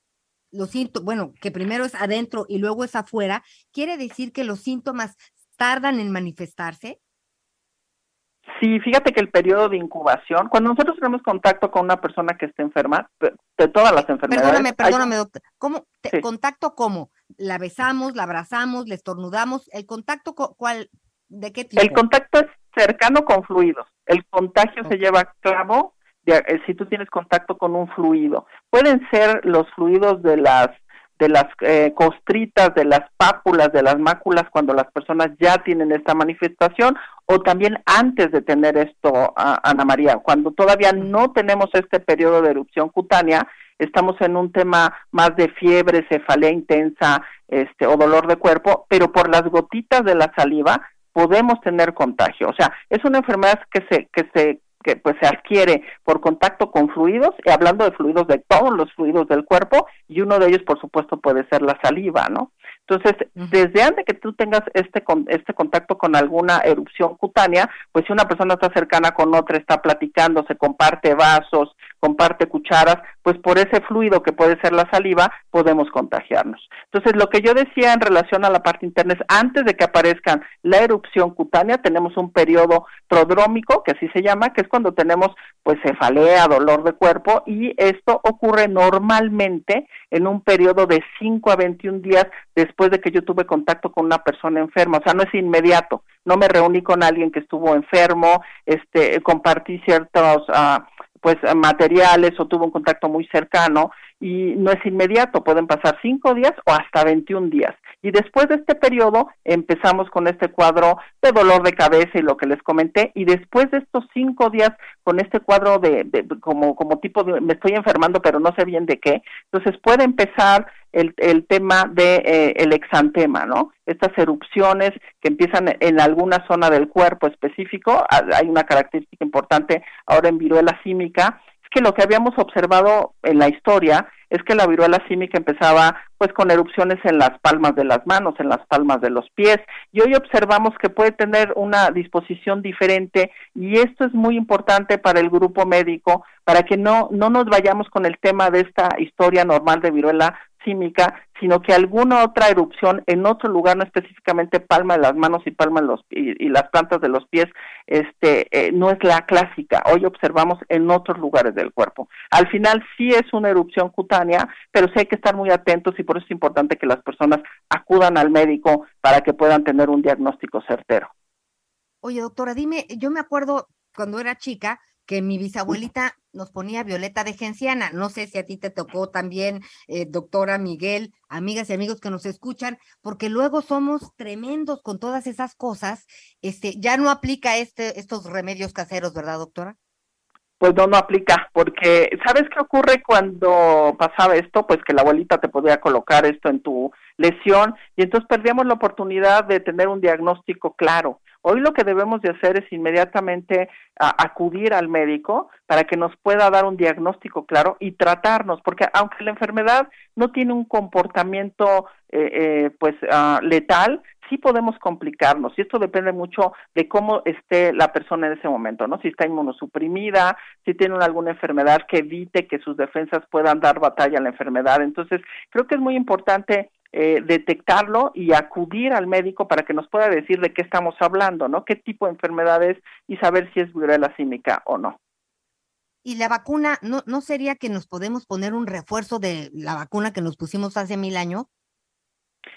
los síntomas, bueno, que primero es adentro y luego es afuera, ¿quiere decir que los síntomas tardan en manifestarse? Sí, fíjate que el periodo de incubación, cuando nosotros tenemos contacto con una persona que está enferma, de todas las enfermedades. Perdóname, perdóname, doctor. ¿Cómo? ¿Contacto cómo? ¿La besamos, la abrazamos, le estornudamos? ¿El contacto cuál? ¿De qué tipo? El contacto es cercano con fluidos. El contagio se lleva a cabo eh, si tú tienes contacto con un fluido. Pueden ser los fluidos de las de las eh, costritas, de las pápulas, de las máculas cuando las personas ya tienen esta manifestación o también antes de tener esto, Ana María, cuando todavía no tenemos este periodo de erupción cutánea, estamos en un tema más de fiebre, cefalea intensa, este o dolor de cuerpo, pero por las gotitas de la saliva podemos tener contagio. O sea, es una enfermedad que se que se que pues se adquiere por contacto con fluidos, y hablando de fluidos de todos los fluidos del cuerpo, y uno de ellos, por supuesto, puede ser la saliva, ¿no? Entonces, desde antes que tú tengas este este contacto con alguna erupción cutánea, pues si una persona está cercana con otra, está platicando, se comparte vasos, comparte cucharas, pues por ese fluido que puede ser la saliva, podemos contagiarnos. Entonces, lo que yo decía en relación a la parte interna es, antes de que aparezcan la erupción cutánea, tenemos un periodo prodrómico, que así se llama, que es cuando tenemos pues cefalea, dolor de cuerpo, y esto ocurre normalmente en un periodo de 5 a 21 días después de que yo tuve contacto con una persona enferma, o sea, no es inmediato, no me reuní con alguien que estuvo enfermo, este, compartí ciertos uh, pues materiales o tuvo un contacto muy cercano y no es inmediato, pueden pasar cinco días o hasta 21 días. Y después de este periodo empezamos con este cuadro de dolor de cabeza y lo que les comenté, y después de estos cinco días con este cuadro de, como, como tipo de, me estoy enfermando pero no sé bien de qué, entonces puede empezar el, el tema de eh, el exantema, ¿no? Estas erupciones que empiezan en alguna zona del cuerpo específico, hay una característica importante ahora en viruela símica, que lo que habíamos observado en la historia es que la viruela símica empezaba pues con erupciones en las palmas de las manos, en las palmas de los pies, y hoy observamos que puede tener una disposición diferente y esto es muy importante para el grupo médico para que no no nos vayamos con el tema de esta historia normal de viruela sino que alguna otra erupción en otro lugar, no específicamente palma de las manos y palma de los y, las plantas de los pies, este eh, no es la clásica. Hoy observamos en otros lugares del cuerpo. Al final sí es una erupción cutánea, pero sí hay que estar muy atentos y por eso es importante que las personas acudan al médico para que puedan tener un diagnóstico certero. Oye, doctora, dime, yo me acuerdo cuando era chica que mi bisabuelita nos ponía violeta de genciana. No sé si a ti te tocó también, eh, doctora Miguel, amigas y amigos que nos escuchan, porque luego somos tremendos con todas esas cosas. Este, ya no aplica este, estos remedios caseros, ¿verdad, doctora? Pues no, no aplica, porque ¿sabes qué ocurre cuando pasaba esto? Pues que la abuelita te podía colocar esto en tu lesión y entonces perdíamos la oportunidad de tener un diagnóstico claro. Hoy lo que debemos de hacer es inmediatamente acudir al médico para que nos pueda dar un diagnóstico claro y tratarnos, porque aunque la enfermedad no tiene un comportamiento eh, eh, pues ah, letal, sí podemos complicarnos y esto depende mucho de cómo esté la persona en ese momento, ¿no? Si está inmunosuprimida, si tiene alguna enfermedad que evite que sus defensas puedan dar batalla a la enfermedad. Entonces, creo que es muy importante eh, detectarlo y acudir al médico para que nos pueda decir de qué estamos hablando, ¿no? ¿Qué tipo de enfermedad es y saber si es viruela símica o no. ¿Y la vacuna, no, no sería que nos podemos poner un refuerzo de la vacuna que nos pusimos hace mil años?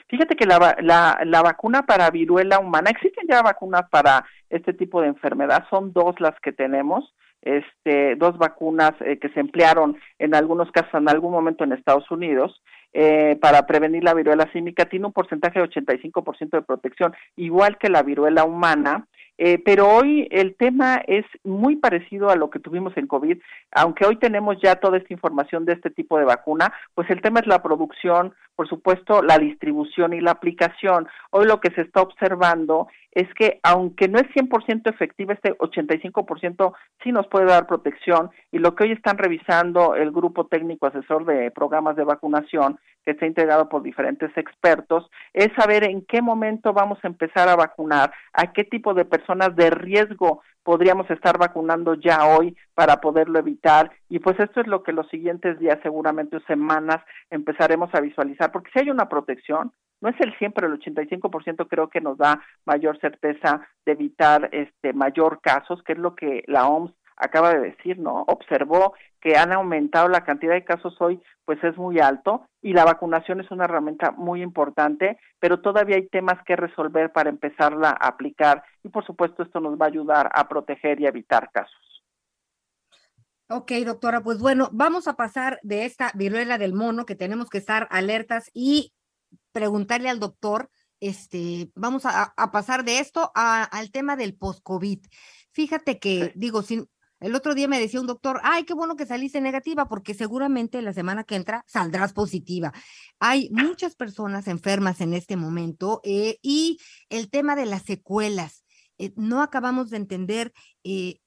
Fíjate que la, la, la vacuna para viruela humana, existen ya vacunas para este tipo de enfermedad, son dos las que tenemos este, dos vacunas eh, que se emplearon en algunos casos en algún momento en Estados Unidos eh, para prevenir la viruela símica tiene un porcentaje de 85% de protección, igual que la viruela humana, eh, pero hoy el tema es muy parecido a lo que tuvimos en COVID, aunque hoy tenemos ya toda esta información de este tipo de vacuna, pues el tema es la producción, por supuesto, la distribución y la aplicación. Hoy lo que se está observando es que aunque no es 100% efectiva, este 85% sí nos puede dar protección y lo que hoy están revisando el grupo técnico asesor de programas de vacunación que está integrado por diferentes expertos, es saber en qué momento vamos a empezar a vacunar, a qué tipo de personas de riesgo podríamos estar vacunando ya hoy para poderlo evitar. Y pues esto es lo que los siguientes días, seguramente o semanas, empezaremos a visualizar, porque si hay una protección, no es el 100, pero el 85% creo que nos da mayor certeza de evitar este mayor casos, que es lo que la OMS acaba de decir, ¿no? Observó que han aumentado la cantidad de casos hoy, pues es muy alto y la vacunación es una herramienta muy importante, pero todavía hay temas que resolver para empezarla a aplicar y por supuesto esto nos va a ayudar a proteger y evitar casos. Ok, doctora, pues bueno, vamos a pasar de esta viruela del mono que tenemos que estar alertas y preguntarle al doctor, este, vamos a, a pasar de esto a- al tema del post-COVID. Fíjate que, digo, sin, el otro día me decía un doctor, ay, qué bueno que saliste negativa, porque seguramente la semana que entra saldrás positiva. Hay muchas personas enfermas en este momento eh, y el tema de las secuelas, eh, no acabamos de entender eh,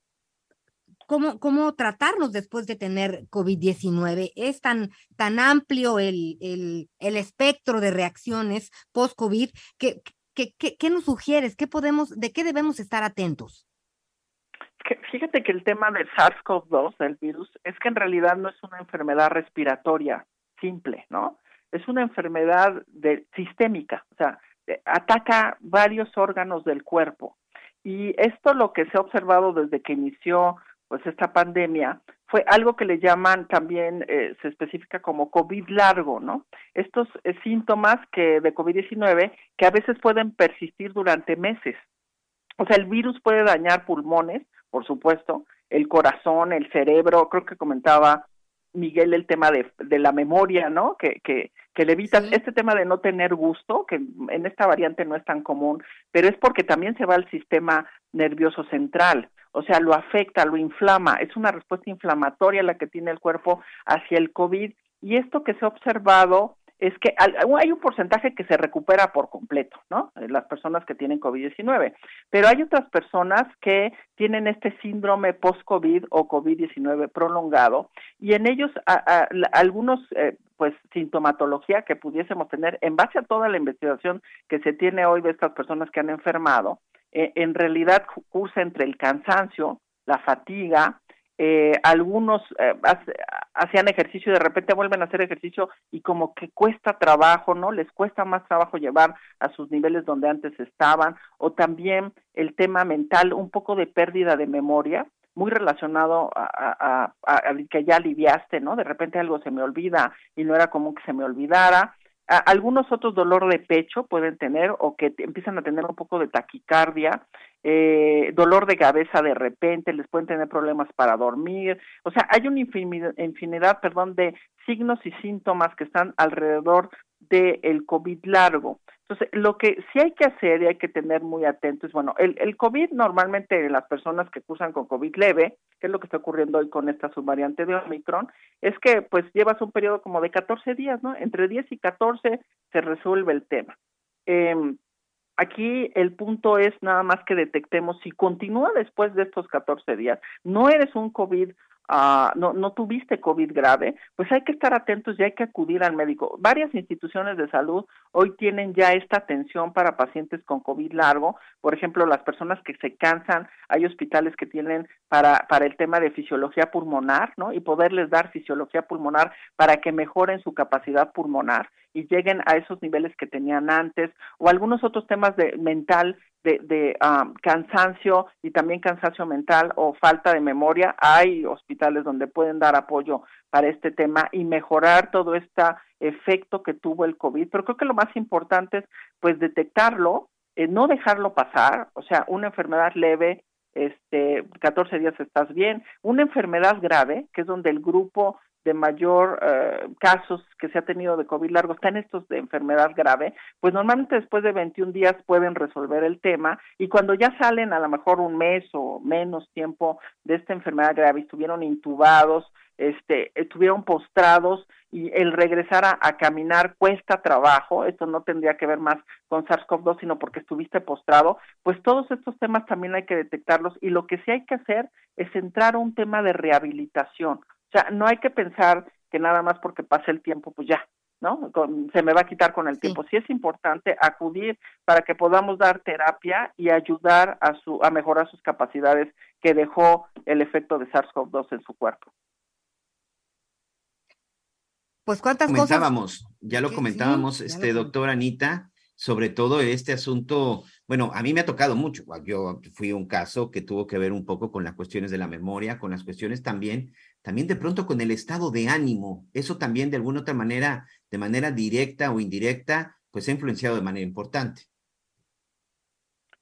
cómo, cómo tratarnos después de tener COVID-19. Es tan, tan amplio el, el, el espectro de reacciones post-COVID que, que, que- ¿qué nos sugieres? ¿Qué podemos, ¿De qué debemos estar atentos? Que fíjate que el tema del SARS-CoV-2, del virus, es que en realidad no es una enfermedad respiratoria simple, ¿no? Es una enfermedad de, sistémica, o sea, eh, ataca varios órganos del cuerpo. Y esto lo que se ha observado desde que inició pues esta pandemia fue algo que le llaman también, eh, se especifica como COVID largo, ¿no? Estos eh, síntomas que de COVID-19 que a veces pueden persistir durante meses. O sea, el virus puede dañar pulmones, por supuesto, el corazón, el cerebro, creo que comentaba Miguel el tema de, de la memoria, ¿no? Que, que, que le evitas este tema de no tener gusto, que en esta variante no es tan común, pero es porque también se va al sistema nervioso central, o sea, lo afecta, lo inflama, es una respuesta inflamatoria la que tiene el cuerpo hacia el COVID y esto que se ha observado es que hay un porcentaje que se recupera por completo, ¿no? Eh, Las personas que tienen COVID-19, pero hay otras personas que tienen este síndrome post-COVID o COVID-19 prolongado y en ellos algunos, eh, pues, sintomatología que pudiésemos tener en base a toda la investigación que se tiene hoy de estas personas que han enfermado, eh, en realidad cu- cursa entre el cansancio, la fatiga, eh, algunos eh, hacían ejercicio y de repente vuelven a hacer ejercicio y como que cuesta trabajo, ¿no? Les cuesta más trabajo llevar a sus niveles donde antes estaban, o también el tema mental, un poco de pérdida de memoria, muy relacionado a- a que ya aliviaste, ¿no? De repente algo se me olvida y no era común que se me olvidara. Algunos otros dolor de pecho pueden tener o que empiezan a tener un poco de taquicardia, eh, dolor de cabeza de repente, les pueden tener problemas para dormir. O sea, hay una infinidad, infinidad perdón, de signos y síntomas que están alrededor del COVID largo. Entonces, lo que sí hay que hacer y hay que tener muy atentos, bueno, el, el COVID normalmente las personas que cursan con COVID leve, que es lo que está ocurriendo hoy con esta subvariante de Omicron, es que pues llevas un periodo como de 14 días, ¿no? Entre 10 y 14 se resuelve el tema. Em, Aquí el punto es nada más que detectemos si continúa después de estos 14 días, no eres un COVID, ah, no, no tuviste COVID grave, pues hay que estar atentos y hay que acudir al médico. Varias instituciones de salud hoy tienen ya esta atención para pacientes con COVID largo, por ejemplo, las personas que se cansan, hay hospitales que tienen para, para el tema de fisiología pulmonar, ¿no? Y poderles dar fisiología pulmonar para que mejoren su capacidad pulmonar y lleguen a esos niveles que tenían antes, o algunos otros temas de mental, de, de ah, cansancio y también cansancio mental o falta de memoria. Hay hospitales donde pueden dar apoyo para este tema y mejorar todo este efecto que tuvo el COVID. Pero creo que lo más importante es pues detectarlo, eh, no dejarlo pasar, o sea, una enfermedad leve, este, 14 días estás bien, una enfermedad grave, que es donde el grupo de mayor eh, casos que se ha tenido de COVID largo están estos de enfermedad grave, pues normalmente después de 21 días pueden resolver el tema y cuando ya salen a lo mejor un mes o menos tiempo de esta enfermedad grave, estuvieron intubados, este, estuvieron postrados y el regresar a, a caminar cuesta trabajo, esto no tendría que ver más con SARS-CoV-2, sino porque estuviste postrado, pues todos estos temas también hay que detectarlos y lo que sí hay que hacer es entrar a un tema de rehabilitación. O sea, no hay que pensar que nada más porque pase el tiempo, pues ya, ¿no? Con- se me va a quitar con el tiempo. Sí es importante acudir para que podamos dar terapia y ayudar a su a mejorar sus capacidades que dejó el efecto de SARS-CoV-2 en su cuerpo. Pues cuántas comentábamos, ya lo comentábamos, sí, ya este lo doctor Anita, sobre todo este asunto, bueno, a mí me ha tocado mucho, yo fui un caso que tuvo que ver un poco con las cuestiones de la memoria, con las cuestiones también, también de pronto con el estado de ánimo, eso también de alguna otra manera, de manera directa o indirecta, pues ha influenciado de manera importante.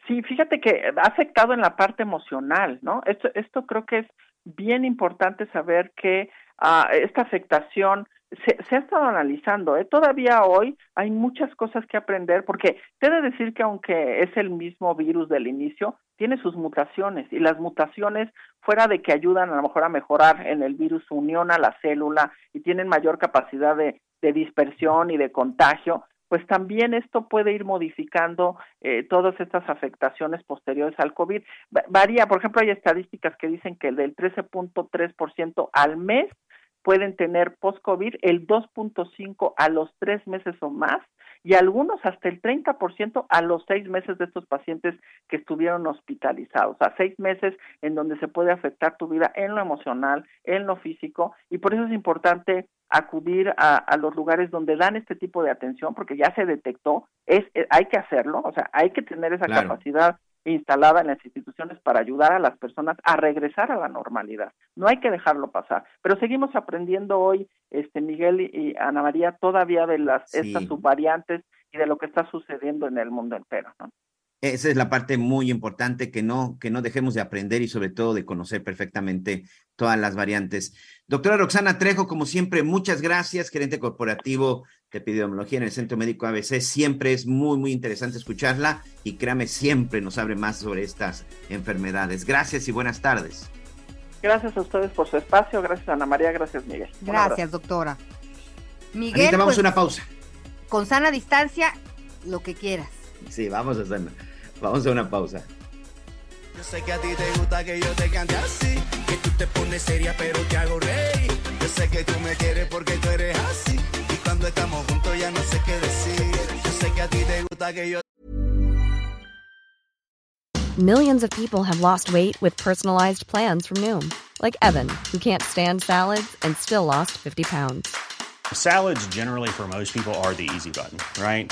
Sí, fíjate que ha afectado en la parte emocional, ¿no? Esto, esto creo que es bien importante saber que uh, esta afectación se, se, ha estado analizando. ¿eh? Todavía hoy hay muchas cosas que aprender porque te he de decir que aunque es el mismo virus del inicio, tiene sus mutaciones y las mutaciones, fuera de que ayudan a lo mejor a mejorar en el virus su unión a la célula y tienen mayor capacidad de, de dispersión y de contagio, pues también esto puede ir modificando eh, todas estas afectaciones posteriores al COVID. Varía, por ejemplo, hay estadísticas que dicen que del 13.3% al mes pueden tener post-COVID, el 2.5 a los tres meses o más, y algunos hasta el 30% a los seis meses de estos pacientes que estuvieron hospitalizados, a seis meses en donde se puede afectar tu vida en lo emocional, en lo físico, y por eso es importante acudir a, a los lugares donde dan este tipo de atención, porque ya se detectó, es, eh, hay que hacerlo, o sea, hay que tener esa claro. capacidad instalada en las instituciones para ayudar a las personas a regresar a la normalidad. No hay que dejarlo pasar. Pero seguimos aprendiendo hoy, este Miguel y, Ana María, todavía de las sí. estas subvariantes y de lo que está sucediendo en el mundo entero, ¿no? Esa es la parte muy importante que no, que no dejemos de aprender y sobre todo de conocer perfectamente todas las variantes. Doctora Roxana Trejo, como siempre, muchas gracias, gerente corporativo de epidemiología en el Centro Médico ABC. Siempre es muy, muy interesante escucharla y créame, siempre nos abre más sobre estas enfermedades. Gracias y buenas tardes. Gracias a ustedes por su espacio, gracias Ana María, gracias Miguel. Gracias, doctora. Miguel, Anita, vamos pues, a una pausa. Con sana distancia, lo que quieras. Sí, vamos a hacer, vamos a una pausa. Yo sé que a ti te gusta que yo te cante así, que tú te pones seria pero te hago reír. Yo sé que tú me quieres porque tú eres así, y cuando estamos juntos ya no sé qué decir. Yo sé que a ti te gusta que yo Millions of people have lost weight with personalized plans from Noom, like Evan, who can't stand salads and still lost 50 pounds. Salads generally for most people are the easy button, right?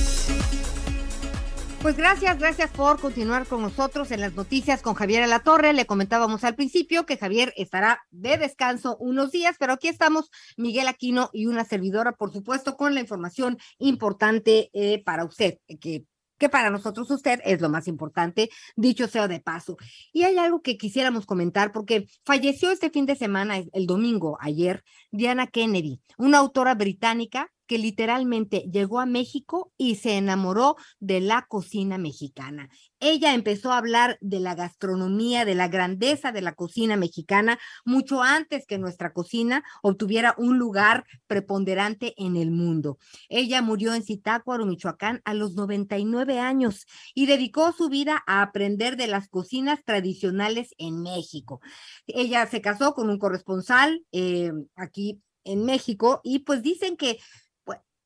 Pues gracias, gracias por continuar con nosotros en las noticias con Javier Alatorre. Le comentábamos al principio que Javier estará de descanso unos días, pero aquí estamos Miguel Aquino y una servidora, por supuesto, con la información importante eh, para usted, que que para nosotros usted es lo más importante, dicho sea de paso. Y hay algo que quisiéramos comentar porque falleció este fin de semana, el domingo, ayer, Diana Kennedy, una autora británica que literalmente llegó a México y se enamoró de la cocina mexicana. Ella empezó a hablar de la gastronomía, de la grandeza de la cocina mexicana, mucho antes que nuestra cocina obtuviera un lugar preponderante en el mundo. Ella murió en Zitácuaro, Michoacán, a los 99 años y dedicó su vida a aprender de las cocinas tradicionales en México. Ella se casó con un corresponsal eh, aquí en México y pues dicen que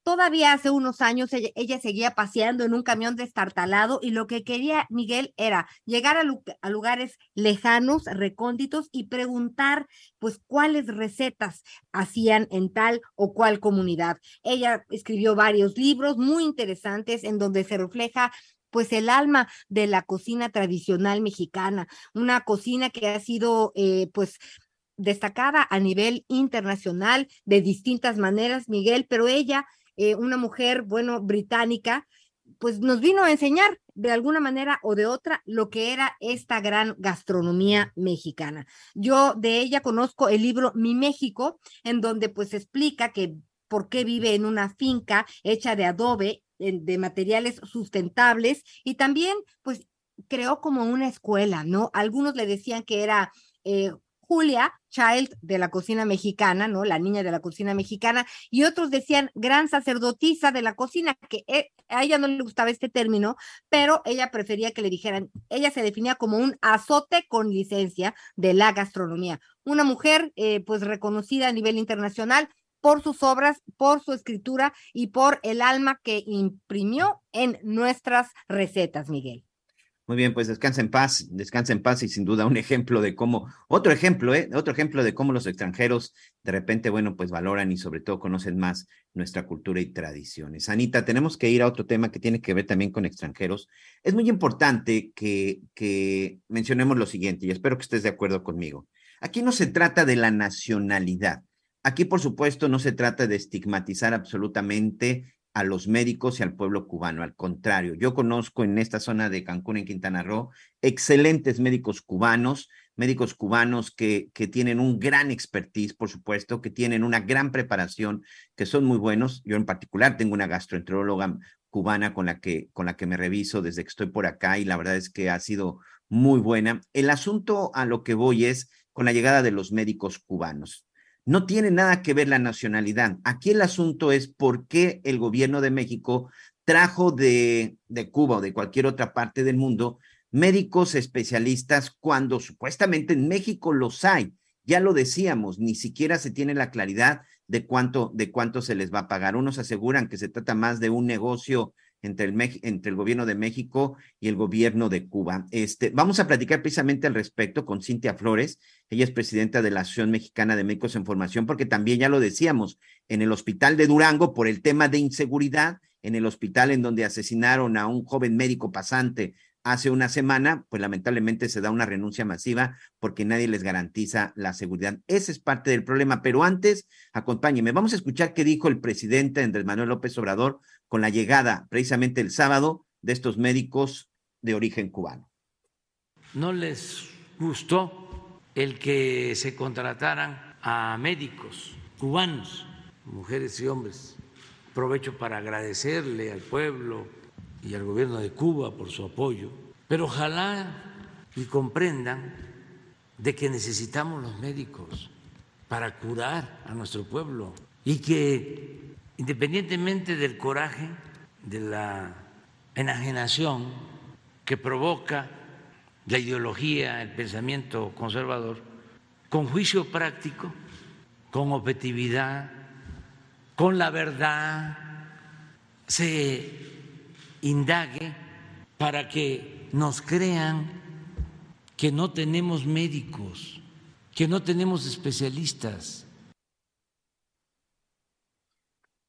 Todavía hace unos años ella, seguía paseando en un camión destartalado y lo que quería Miguel era llegar a, a, lugares lejanos, recónditos y preguntar pues cuáles recetas hacían en tal o cual comunidad. Ella escribió varios libros muy interesantes en donde se refleja pues el alma de la cocina tradicional mexicana, una cocina que ha sido eh, pues destacada a nivel internacional de distintas maneras, Miguel, pero ella eh, una mujer, bueno, británica, pues nos vino a enseñar de alguna manera o de otra lo que era esta gran gastronomía mexicana. Yo de ella conozco el libro Mi México, en donde pues explica que por qué vive en una finca hecha de adobe, de materiales sustentables y también pues creó como una escuela, ¿no? Algunos le decían que era... Eh, Julia Child de la cocina mexicana, ¿no? La niña de la cocina mexicana, y otros decían gran sacerdotisa de la cocina, que e, a ella no le gustaba este término, pero ella prefería que le dijeran, ella se definía como un azote con licencia de la gastronomía, una mujer eh, pues reconocida a nivel internacional por sus obras, por su escritura y por el alma que imprimió en nuestras recetas, Miguel. Muy bien, pues descansa en paz, descansa en paz y sin duda un ejemplo de cómo, otro ejemplo, ¿eh? Otro ejemplo de cómo los extranjeros de repente, bueno, pues valoran y sobre todo conocen más nuestra cultura y tradiciones. Anita, tenemos que ir a otro tema que tiene que ver también con extranjeros. Es muy importante que, que mencionemos lo siguiente y espero que estés de acuerdo conmigo. Aquí no se trata de la nacionalidad. Aquí, por supuesto, no se trata de estigmatizar absolutamente a los médicos y al pueblo cubano. Al contrario, yo conozco en esta zona de Cancún, en Quintana Roo, excelentes médicos cubanos, médicos cubanos que, que tienen un gran expertise, por supuesto, que tienen una gran preparación, que son muy buenos. Yo en particular tengo una gastroenteróloga cubana con la que, con la que me reviso desde que estoy por acá y la verdad es que ha sido muy buena. El asunto a lo que voy es con la llegada de los médicos cubanos. No tiene nada que ver la nacionalidad. Aquí el asunto es por qué el gobierno de México trajo de, Cuba o de cualquier otra parte del mundo médicos especialistas cuando supuestamente en México los hay. Ya lo decíamos, ni siquiera se tiene la claridad de cuánto, de cuánto se les va a pagar. Unos aseguran que se trata más de un negocio entre el, entre el gobierno de México y el gobierno de Cuba. Este, vamos a platicar precisamente al respecto con Cintia Flores. Ella es presidenta de la Asociación Mexicana de Médicos en Formación, porque también ya lo decíamos, en el hospital de Durango, por el tema de inseguridad, en el hospital en donde asesinaron a un joven médico pasante hace una semana, pues lamentablemente se da una renuncia masiva porque nadie les garantiza la seguridad. Ese es parte del problema. Pero antes, acompáñeme, vamos a escuchar qué dijo el presidente Andrés Manuel López Obrador con la llegada precisamente el sábado de estos médicos de origen cubano. No les gustó el que se contrataran a médicos cubanos, mujeres y hombres. Aprovecho para agradecerle al pueblo y al gobierno de Cuba por su apoyo, pero ojalá y comprendan de que necesitamos los médicos para curar a nuestro pueblo y que independientemente del coraje, de la enajenación que provoca la ideología, el pensamiento conservador, con juicio práctico, con objetividad, con la verdad, se indague para que nos crean que no tenemos médicos, que no tenemos especialistas.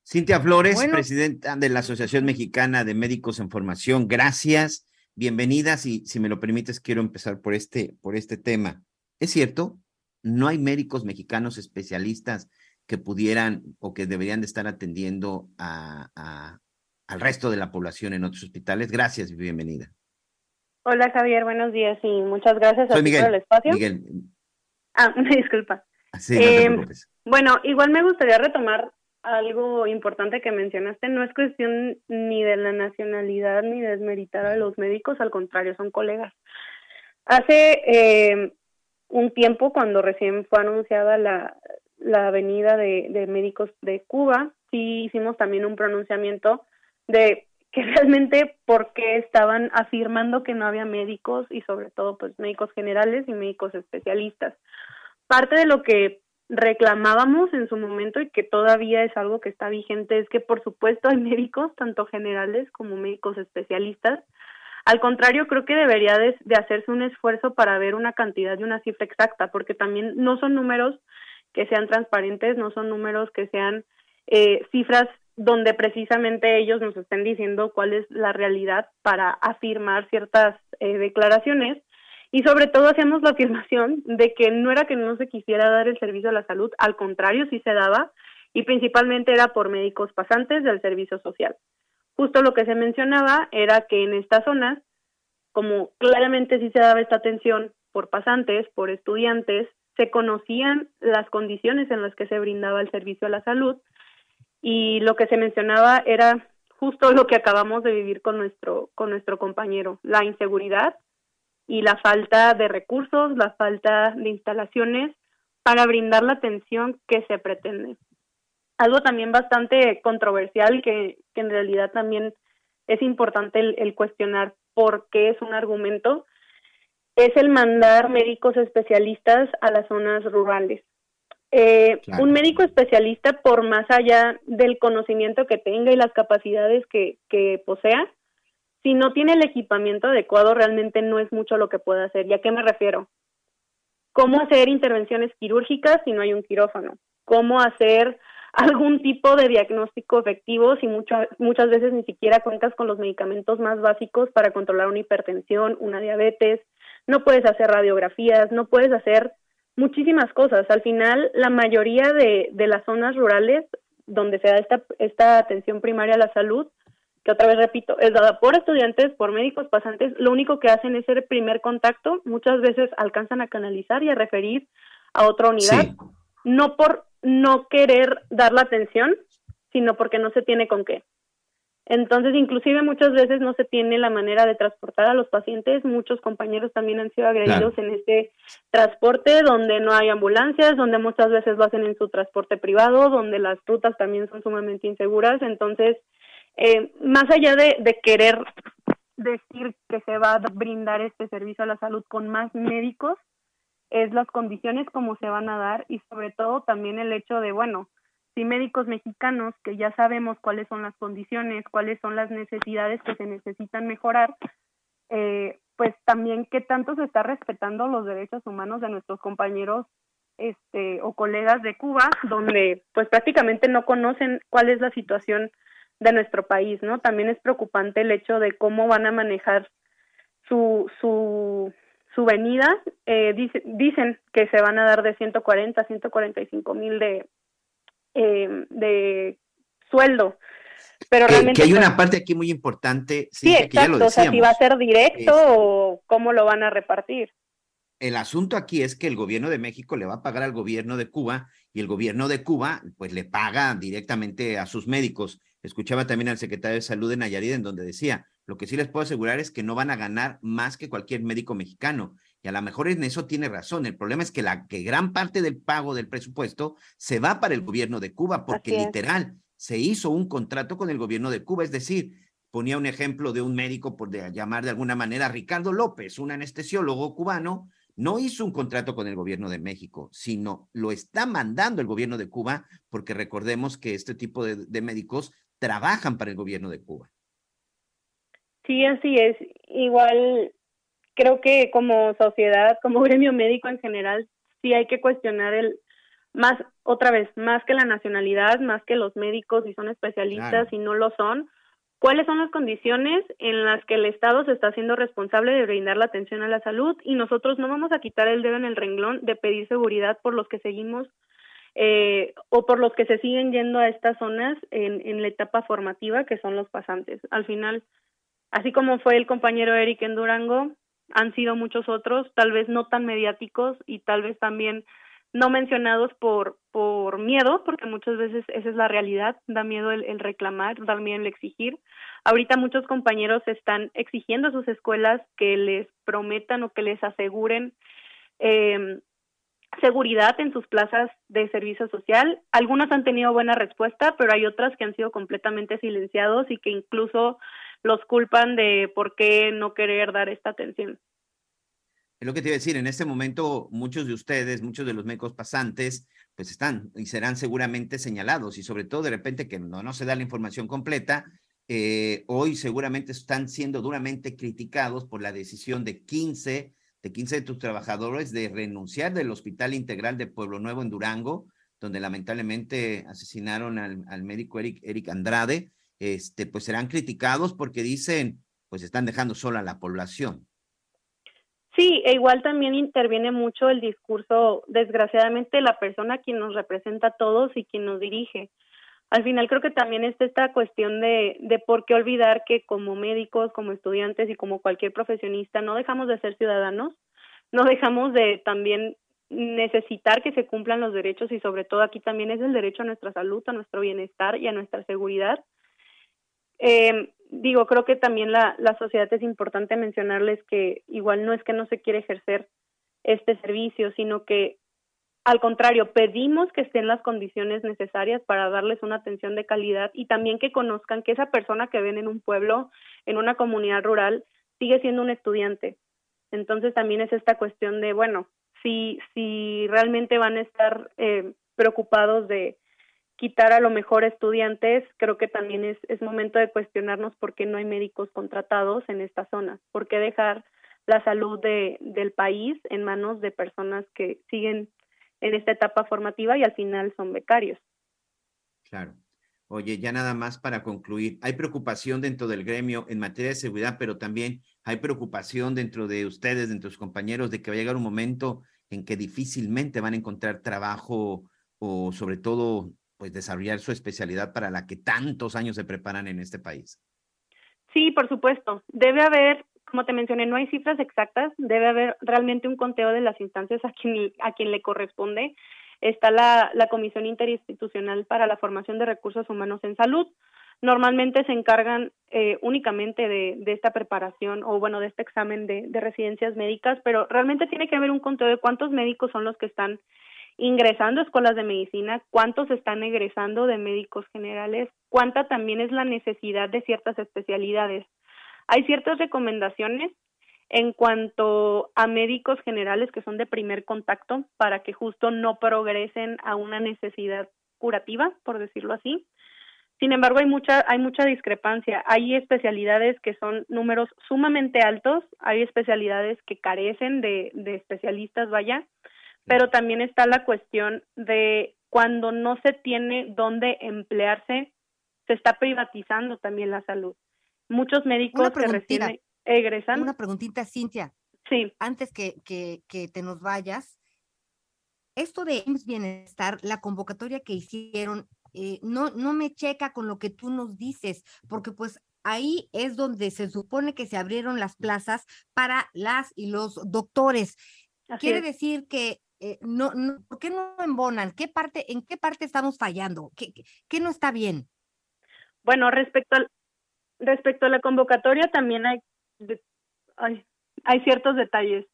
Cintia Flores, presidenta de la Asociación Mexicana de Médicos en Formación, gracias, bienvenidas y si me lo permites quiero empezar por este, por este tema. ¿Es cierto? ¿No hay médicos mexicanos especialistas que pudieran o que deberían de estar atendiendo a, al resto de la población en otros hospitales. Gracias y bienvenida. Hola Javier, buenos días y muchas gracias por el espacio. Miguel. Ah, disculpa. Sí, no eh, bueno, igual me gustaría retomar algo importante que mencionaste. No es cuestión ni de la nacionalidad ni desmeritar a los médicos, al contrario, son colegas. Hace eh, un tiempo, cuando recién fue anunciada la, la venida de, de médicos de Cuba, sí hicimos también un pronunciamiento de que realmente por qué estaban afirmando que no había médicos y sobre todo pues médicos generales y médicos especialistas. Parte de lo que reclamábamos en su momento y que todavía es algo que está vigente es que por supuesto hay médicos tanto generales como médicos especialistas. Al contrario, creo que debería de, hacerse un esfuerzo para ver una cantidad y una cifra exacta, porque también no son números que sean transparentes, no son números que sean eh, cifras donde precisamente ellos nos estén diciendo cuál es la realidad para afirmar ciertas eh, declaraciones y sobre todo hacemos la afirmación de que no era que no se quisiera dar el servicio a la salud, al contrario, sí se daba y principalmente era por médicos pasantes del servicio social. Justo lo que se mencionaba era que en estas zonas, como claramente sí se daba esta atención por pasantes, por estudiantes, se conocían las condiciones en las que se brindaba el servicio a la salud, y lo que se mencionaba era justo lo que acabamos de vivir con nuestro con nuestro compañero, la inseguridad y la falta de recursos, la falta de instalaciones para brindar la atención que se pretende. Algo también bastante controversial que, que en realidad también es importante el, el cuestionar por qué es un argumento, es el mandar médicos especialistas a las zonas rurales. Eh, Un médico especialista, por más allá del conocimiento que tenga y las capacidades que, que posea, si no tiene el equipamiento adecuado, realmente no es mucho lo que puede hacer. ¿Y a qué me refiero? ¿Cómo hacer intervenciones quirúrgicas si no hay un quirófano? ¿Cómo hacer algún tipo de diagnóstico efectivo si mucho, muchas veces ni siquiera cuentas con los medicamentos más básicos para controlar una hipertensión, una diabetes? No puedes hacer radiografías, no puedes hacer muchísimas cosas. Al final, la mayoría de, de las zonas rurales donde se da esta, esta atención primaria a la salud, que otra vez repito, es dada por estudiantes, por médicos pasantes, lo único que hacen es el primer contacto, muchas veces alcanzan a canalizar y a referir a otra unidad, no por no querer dar la atención, sino porque no se tiene con qué. Entonces, inclusive muchas veces no se tiene la manera de transportar a los pacientes. Muchos compañeros también han sido agredidos en este transporte donde no hay ambulancias, donde muchas veces lo hacen en su transporte privado, donde las rutas también son sumamente inseguras. Entonces, eh, más allá de, querer decir que se va a brindar este servicio a la salud con más médicos, es las condiciones como se van a dar y sobre todo también el hecho de, bueno, si médicos mexicanos que ya sabemos cuáles son las condiciones, cuáles son las necesidades que se necesitan mejorar, eh, pues también qué tanto se está respetando los derechos humanos de nuestros compañeros este o colegas de Cuba, donde pues prácticamente no conocen cuál es la situación de nuestro país, ¿no? También es preocupante el hecho de cómo van a manejar su su su venida. Eh, dice, dicen que se van a dar de 140 a 145 mil de eh, de sueldo. Pero que, realmente. que hay pues, una parte aquí muy importante. Sí, Cintia, que ya exacto. lo o sea, si va a ser directo o cómo lo van a repartir. El asunto aquí es que el gobierno de México le va a pagar al gobierno de Cuba y el gobierno de Cuba pues le paga directamente a sus médicos. Escuchaba también al secretario de Salud de Nayarit en donde decía, lo que sí les puedo asegurar es que no van a ganar más que cualquier médico mexicano. Y a lo mejor en eso tiene razón. El problema es que la que gran parte del pago del presupuesto se va para el gobierno de Cuba porque literal se hizo un contrato con el gobierno de Cuba, es decir, ponía un ejemplo de un médico, por de- llamar de alguna manera, Ricardo López, un anestesiólogo cubano, no hizo un contrato con el gobierno de México, sino lo está mandando el gobierno de Cuba, porque recordemos que este tipo de, de médicos trabajan para el gobierno de Cuba. Sí, así es. Igual creo que como sociedad, como gremio médico en general, sí hay que cuestionar el más, otra vez, más que la nacionalidad, más que los médicos si son especialistas Claro. y no lo son, cuáles son las condiciones en las que el Estado se está haciendo responsable de brindar la atención a la salud y nosotros no vamos a quitar el dedo en el renglón de pedir seguridad por los que seguimos eh, o por los que se siguen yendo a estas zonas en, en la etapa formativa que son los pasantes. Al final, así como fue el compañero Eric en Durango, han sido muchos otros, tal vez no tan mediáticos y tal vez también no mencionados por, por miedo, porque muchas veces esa es la realidad, da miedo el, reclamar, da miedo el exigir. Ahorita muchos compañeros están exigiendo a sus escuelas que les prometan o que les aseguren eh, seguridad en sus plazas de servicio social. Algunas han tenido buena respuesta, pero hay otras que han sido completamente silenciados y que incluso los culpan de por qué no querer dar esta atención. Es lo que te iba a decir, en este momento muchos de ustedes, muchos de los médicos pasantes, pues están y serán seguramente señalados y sobre todo de repente que no, no se da la información completa, eh, hoy seguramente están siendo duramente criticados por la decisión de 15, de 15 de tus trabajadores de renunciar del Hospital Integral de Pueblo Nuevo en Durango, donde lamentablemente asesinaron al, al médico Eric, Eric Andrade, este, pues serán criticados porque dicen, pues están dejando sola a la población. Sí, e igual también interviene mucho el discurso, desgraciadamente, la persona quien nos representa a todos y quien nos dirige. Al final creo que también está esta cuestión de, de por qué olvidar que como médicos, como estudiantes y como cualquier profesionista no dejamos de ser ciudadanos, no dejamos de también necesitar que se cumplan los derechos y sobre todo aquí también es el derecho a nuestra salud, a nuestro bienestar y a nuestra seguridad. Eh, digo, creo que también la, la sociedad es importante mencionarles que igual no es que no se quiere ejercer este servicio, sino que al contrario, pedimos que estén las condiciones necesarias para darles una atención de calidad y también que conozcan que esa persona que ven en un pueblo, en una comunidad rural, sigue siendo un estudiante. Entonces también es esta cuestión de, bueno, si, si realmente van a estar eh, preocupados de quitar a lo mejor estudiantes, creo que también es, es momento de cuestionarnos por qué no hay médicos contratados en esta zona, por qué dejar la salud de, del país en manos de personas que siguen en esta etapa formativa y al final son becarios. Claro. Oye, ya nada más para concluir, hay preocupación dentro del gremio en materia de seguridad, pero también hay preocupación dentro de ustedes, dentro de sus compañeros, de que va a llegar un momento en que difícilmente van a encontrar trabajo o sobre todo, pues desarrollar su especialidad para la que tantos años se preparan en este país. Sí, por supuesto. Debe haber como te mencioné, no hay cifras exactas, debe haber realmente un conteo de las instancias a quien, a quien le corresponde. Está la, la Comisión Interinstitucional para la Formación de Recursos Humanos en Salud. Normalmente se encargan eh, únicamente de, de, esta preparación o, bueno, de este examen de, de residencias médicas, pero realmente tiene que haber un conteo de cuántos médicos son los que están ingresando a escuelas de medicina, cuántos están egresando de médicos generales, cuánta también es la necesidad de ciertas especialidades. Hay ciertas recomendaciones en cuanto a médicos generales que son de primer contacto para que justo no progresen a una necesidad curativa, por decirlo así. Sin embargo, hay mucha hay mucha discrepancia. Hay especialidades que son números sumamente altos, hay especialidades que carecen de, de especialistas, vaya, pero también está la cuestión de cuando no se tiene dónde emplearse, se está privatizando también la salud. Muchos médicos que recién egresan. Una preguntita, Cintia. Sí. Antes que, que, que te nos vayas, esto de IMSS Bienestar, la convocatoria que hicieron, eh, no, no me checa con lo que tú nos dices, porque pues ahí es donde se supone que se abrieron las plazas para las y los doctores. Quiere decir que eh, no, no, ¿por qué no embonan? ¿Qué parte, ¿En qué parte estamos fallando? ¿Qué, qué, qué no está bien? Bueno, respecto al, Respecto a la convocatoria, también hay, hay, hay ciertos detalles.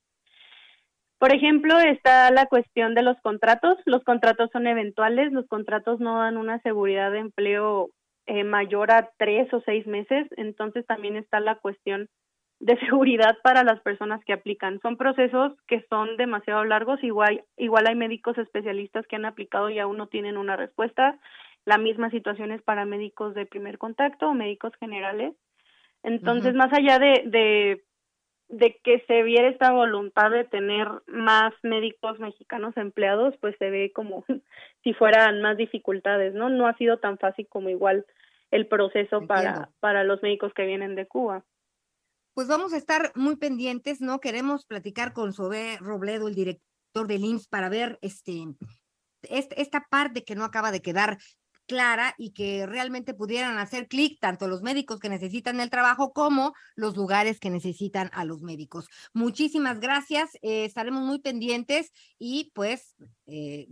Por ejemplo, está la cuestión de los contratos. Los contratos son eventuales, los contratos no dan una seguridad de empleo eh, mayor a tres o seis meses, entonces también está la cuestión de seguridad para las personas que aplican. Son procesos que son demasiado largos, igual, igual hay médicos especialistas que han aplicado y aún no tienen una respuesta. La misma situación es para médicos de primer contacto o médicos generales. Entonces, más allá de, de, de que se viera esta voluntad de tener más médicos mexicanos empleados, pues se ve como si fueran más dificultades, ¿no? No ha sido tan fácil como igual el proceso para, para los médicos que vienen de Cuba. Pues vamos a estar muy pendientes, ¿no? Queremos platicar con Sobe Robledo, el director del IMSS, para ver este, esta parte que no acaba de quedar clara y que realmente pudieran hacer clic tanto los médicos que necesitan el trabajo como los lugares que necesitan a los médicos. Muchísimas gracias, eh, estaremos muy pendientes y pues eh,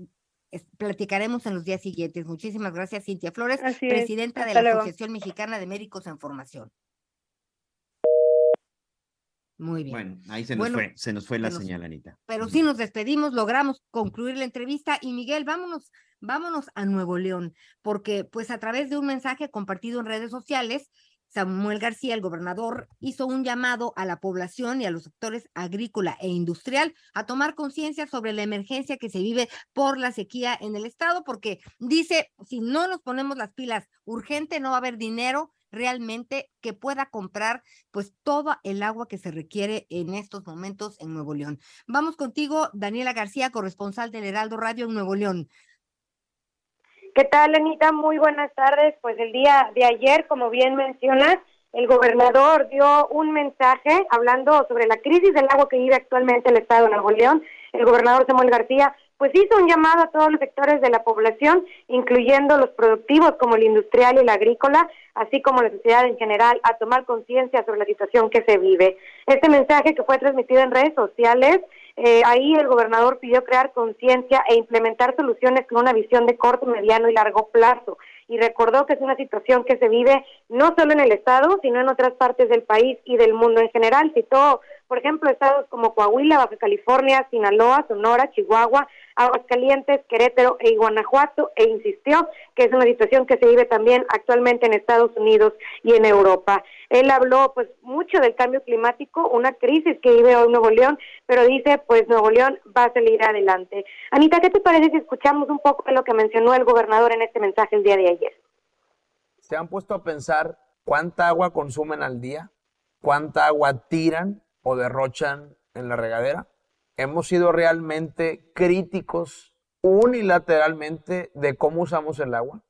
platicaremos en los días siguientes. Muchísimas gracias, Cintia Flores, presidenta de la Asociación Mexicana de Médicos en Formación. Muy bien. Bueno, ahí se nos fue, se nos fue la señal, Anita. Pero sí nos despedimos, logramos concluir la entrevista y Miguel, vámonos, vámonos a Nuevo León, porque pues a través de un mensaje compartido en redes sociales, Samuel García, el gobernador, hizo un llamado a la población y a los sectores agrícola e industrial a tomar conciencia sobre la emergencia que se vive por la sequía en el estado, porque dice, si no nos ponemos las pilas urgente, no va a haber dinero realmente que pueda comprar pues toda el agua que se requiere en estos momentos en Nuevo León. Vamos contigo, Daniela García, corresponsal del Heraldo Radio en Nuevo León. ¿Qué tal, Anita? Muy buenas tardes. Pues el día de ayer, como bien mencionas, el gobernador dio un mensaje hablando sobre la crisis del agua que vive actualmente el Estado de Nuevo León. El gobernador Samuel García pues hizo un llamado a todos los sectores de la población, incluyendo los productivos como el industrial y el agrícola, así como la sociedad en general, a tomar conciencia sobre la situación que se vive. Este mensaje que fue transmitido en redes sociales, eh, ahí el gobernador pidió crear conciencia e implementar soluciones con una visión de corto, mediano y largo plazo y recordó que es una situación que se vive no solo en el estado, sino en otras partes del país y del mundo en general. Citó, por ejemplo, estados como Coahuila, Baja California, Sinaloa, Sonora, Chihuahua, Aguascalientes, Querétaro e Guanajuato e insistió que es una situación que se vive también actualmente en Estados Unidos y en Europa. Él habló pues mucho del cambio climático, una crisis que vive hoy Nuevo León, pero dice pues Nuevo León va a salir adelante. Anita, ¿qué te parece si escuchamos un poco de lo que mencionó el gobernador en este mensaje el día de ayer? ¿Se han puesto a pensar cuánta agua consumen al día? ¿Cuánta agua tiran o derrochan en la regadera? hemos sido realmente críticos unilateralmente de cómo usamos el agua.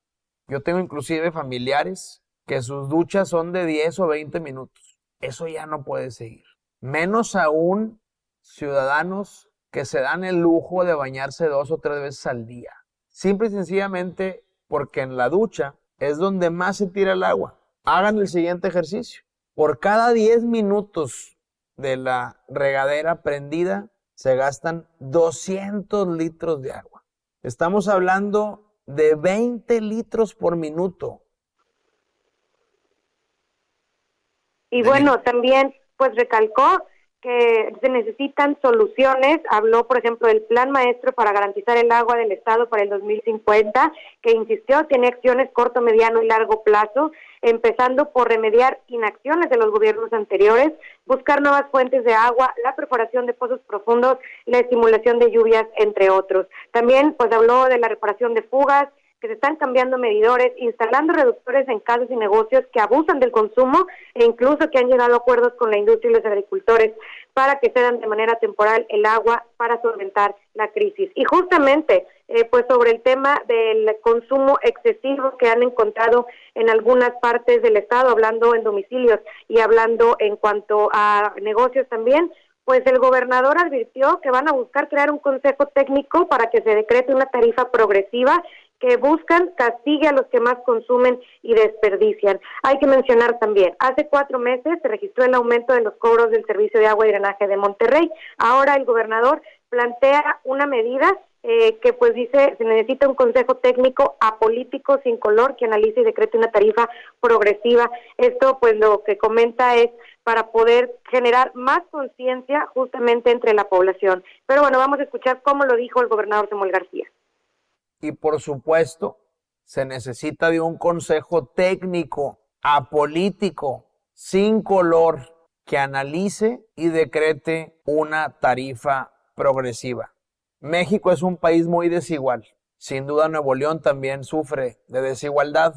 Yo tengo inclusive familiares que sus duchas son de 10 o 20 minutos. Eso ya no puede seguir. Menos aún ciudadanos que se dan el lujo de bañarse dos o tres veces al día. Simple y sencillamente porque en la ducha es donde más se tira el agua. Hagan el siguiente ejercicio. Por cada 10 minutos de la regadera prendida, se gastan 200 litros de agua. Estamos hablando de 20 litros por minuto. Y bueno, también pues recalcó que se necesitan soluciones. Habló, por ejemplo, del plan maestro para garantizar el agua del Estado para el 2050, que insistió tiene acciones corto, mediano y largo plazo, empezando por remediar inacciones de los gobiernos anteriores, buscar nuevas fuentes de agua, la perforación de pozos profundos, la estimulación de lluvias, entre otros. También, pues, habló de la reparación de fugas, que se están cambiando medidores, instalando reductores en casas y negocios que abusan del consumo e incluso que han llegado a acuerdos con la industria y los agricultores para que cedan de manera temporal el agua para solventar la crisis. Y justamente, eh, pues sobre el tema del consumo excesivo que han encontrado en algunas partes del estado, hablando en domicilios y hablando en cuanto a negocios también, pues el gobernador advirtió que van a buscar crear un consejo técnico para que se decrete una tarifa progresiva que buscan castigue a los que más consumen y desperdician. Hay que mencionar también, hace cuatro meses se registró el aumento de los cobros del Servicio de Agua y Drenaje de Monterrey. Ahora el gobernador plantea una medida eh, que pues dice se necesita un consejo técnico apolítico sin color que analice y decrete una tarifa progresiva. Esto pues lo que comenta es para poder generar más conciencia justamente entre la población. Pero bueno, vamos a escuchar cómo lo dijo el gobernador Samuel García y por supuesto se necesita de un consejo técnico, apolítico, sin color, que analice y decrete una tarifa progresiva. México es un país muy desigual. Sin duda Nuevo León también sufre de desigualdad.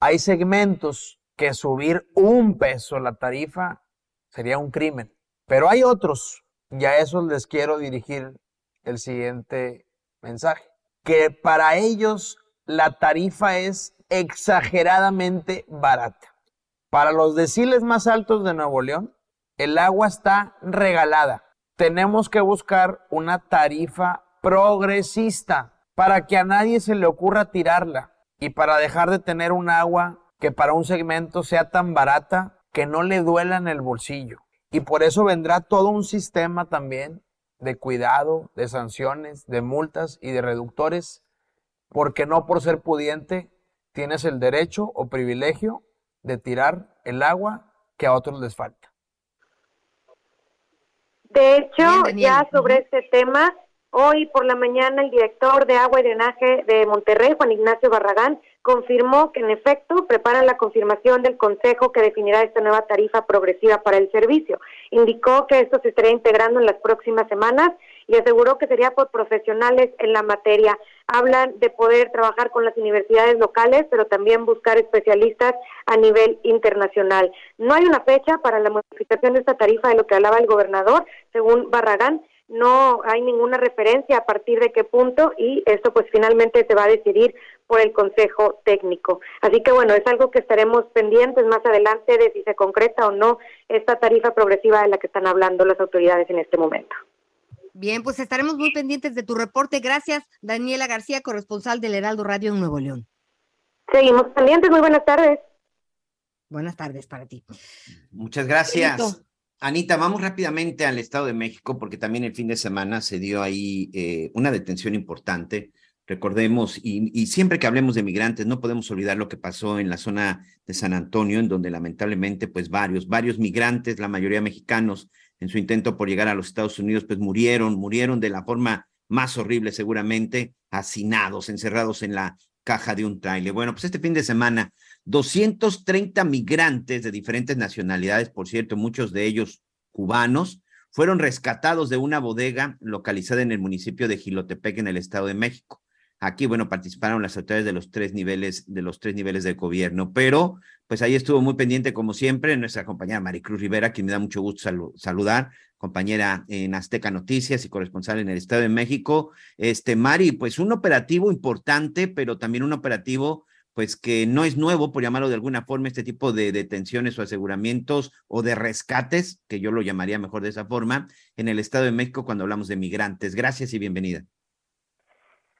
Hay segmentos que subir un peso la tarifa sería un crimen. Pero hay otros, y a esos les quiero dirigir el siguiente mensaje que para ellos la tarifa es exageradamente barata. Para los deciles más altos de Nuevo León, el agua está regalada. Tenemos que buscar una tarifa progresista para que a nadie se le ocurra tirarla y para dejar de tener un agua que para un segmento sea tan barata que no le duela en el bolsillo. Y por eso vendrá todo un sistema también de cuidado, de sanciones, de multas y de reductores, porque no por ser pudiente tienes el derecho o privilegio de tirar el agua que a otros les falta. De hecho, ya sobre este tema, hoy por la mañana el director de agua y drenaje de Monterrey, Juan Ignacio Barragán, confirmó que en efecto preparan la confirmación del Consejo que definirá esta nueva tarifa progresiva para el servicio. Indicó que esto se estaría integrando en las próximas semanas y aseguró que sería por profesionales en la materia. Hablan de poder trabajar con las universidades locales, pero también buscar especialistas a nivel internacional. No hay una fecha para la modificación de esta tarifa de lo que hablaba el gobernador, según Barragán, no hay ninguna referencia a partir de qué punto y esto pues finalmente se va a decidir por el Consejo Técnico. Así que bueno, es algo que estaremos pendientes más adelante de si se concreta o no esta tarifa progresiva de la que están hablando las autoridades en este momento. Bien, pues estaremos muy pendientes de tu reporte. Gracias, Daniela García, corresponsal del Heraldo Radio en Nuevo León. Seguimos pendientes. Muy buenas tardes. Buenas tardes para ti. Muchas gracias. Anita, vamos rápidamente al Estado de México porque también el fin de semana se dio ahí eh, una detención importante Recordemos, y, y, siempre que hablemos de migrantes, no podemos olvidar lo que pasó en la zona de San Antonio, en donde lamentablemente, pues varios, varios migrantes, la mayoría mexicanos, en su intento por llegar a los Estados Unidos, pues murieron, murieron de la forma más horrible seguramente, hacinados, encerrados en la caja de un trailer. Bueno, pues este fin de semana, 230 migrantes de diferentes nacionalidades, por cierto, muchos de ellos cubanos, fueron rescatados de una bodega localizada en el municipio de Gilotepec, en el Estado de México. Aquí, bueno, participaron las autoridades de los tres niveles, de los tres niveles de gobierno, pero pues ahí estuvo muy pendiente, como siempre, nuestra compañera Maricruz Rivera, quien me da mucho gusto saludar, compañera en Azteca Noticias y corresponsal en el Estado de México. Este, Mari, pues un operativo importante, pero también un operativo pues que no es nuevo, por llamarlo de alguna forma, este tipo de detenciones o aseguramientos o de rescates, que yo lo llamaría mejor de esa forma, en el Estado de México cuando hablamos de migrantes. Gracias y bienvenida.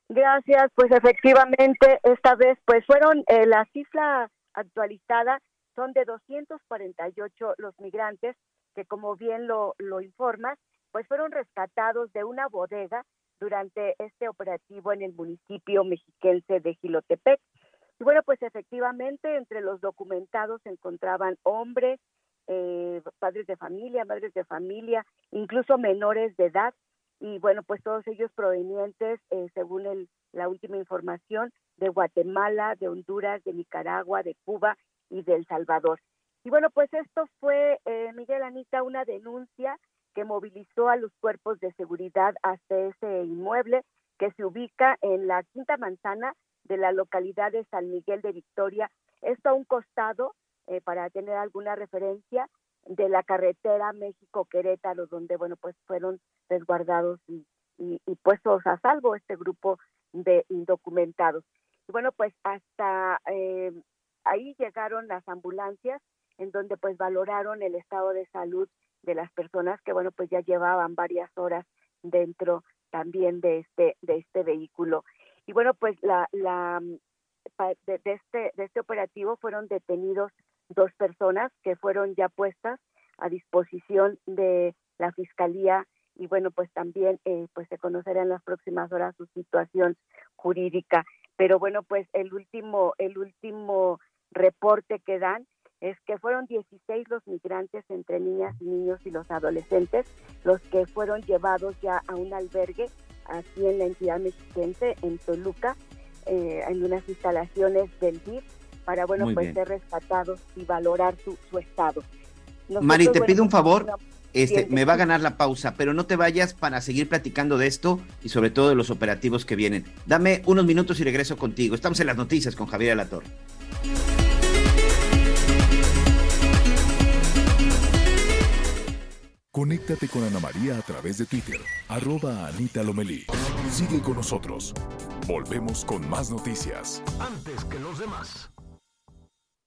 Gracias, pues efectivamente, esta vez pues fueron eh, la cifra actualizada son de 248 los migrantes que como bien lo, lo informas, pues fueron rescatados de una bodega durante este operativo en el municipio mexiquense de Gilotepec. Y bueno, pues efectivamente entre los documentados se encontraban hombres, eh, padres de familia, madres de familia, incluso menores de edad, y bueno, pues todos ellos provenientes, eh, según el, la última información, de Guatemala, de Honduras, de Nicaragua, de Cuba y de El Salvador. Y bueno, pues esto fue, eh, Miguel Anita, una denuncia que movilizó a los cuerpos de seguridad hasta ese inmueble que se ubica en la quinta manzana de la localidad de San Miguel de Victoria. Esto a un costado, eh, para tener alguna referencia, de la carretera México-Querétaro, donde, bueno, pues fueron resguardados y, puestos a salvo este grupo de indocumentados. Y bueno, pues hasta eh, ahí llegaron las ambulancias, en donde pues valoraron el estado de salud de las personas que, bueno, pues ya llevaban varias horas dentro también de este, de este vehículo. Y bueno, pues la, la de, este, de este operativo fueron detenidos dos personas que fueron ya puestas a disposición de la fiscalía y bueno pues también eh, pues se conocerá en las próximas horas su situación jurídica. Pero bueno pues el último el último reporte que dan es que fueron 16 los migrantes entre niñas y niños y los adolescentes los que fueron llevados ya a un albergue aquí en la entidad mexiquense en Toluca eh, en unas instalaciones del DIF para, bueno, pues ser rescatados y valorar su, su estado. Mari, te pido un favor, este, me va a ganar la pausa, pero no te vayas para seguir platicando de esto y sobre todo de los operativos que vienen. Dame unos minutos y regreso contigo. Estamos en las noticias con Javier Alatorre. Conéctate con Ana María a través de Twitter, arroba Anita Lomelí. Sigue con nosotros. Volvemos con más noticias. Antes que los demás.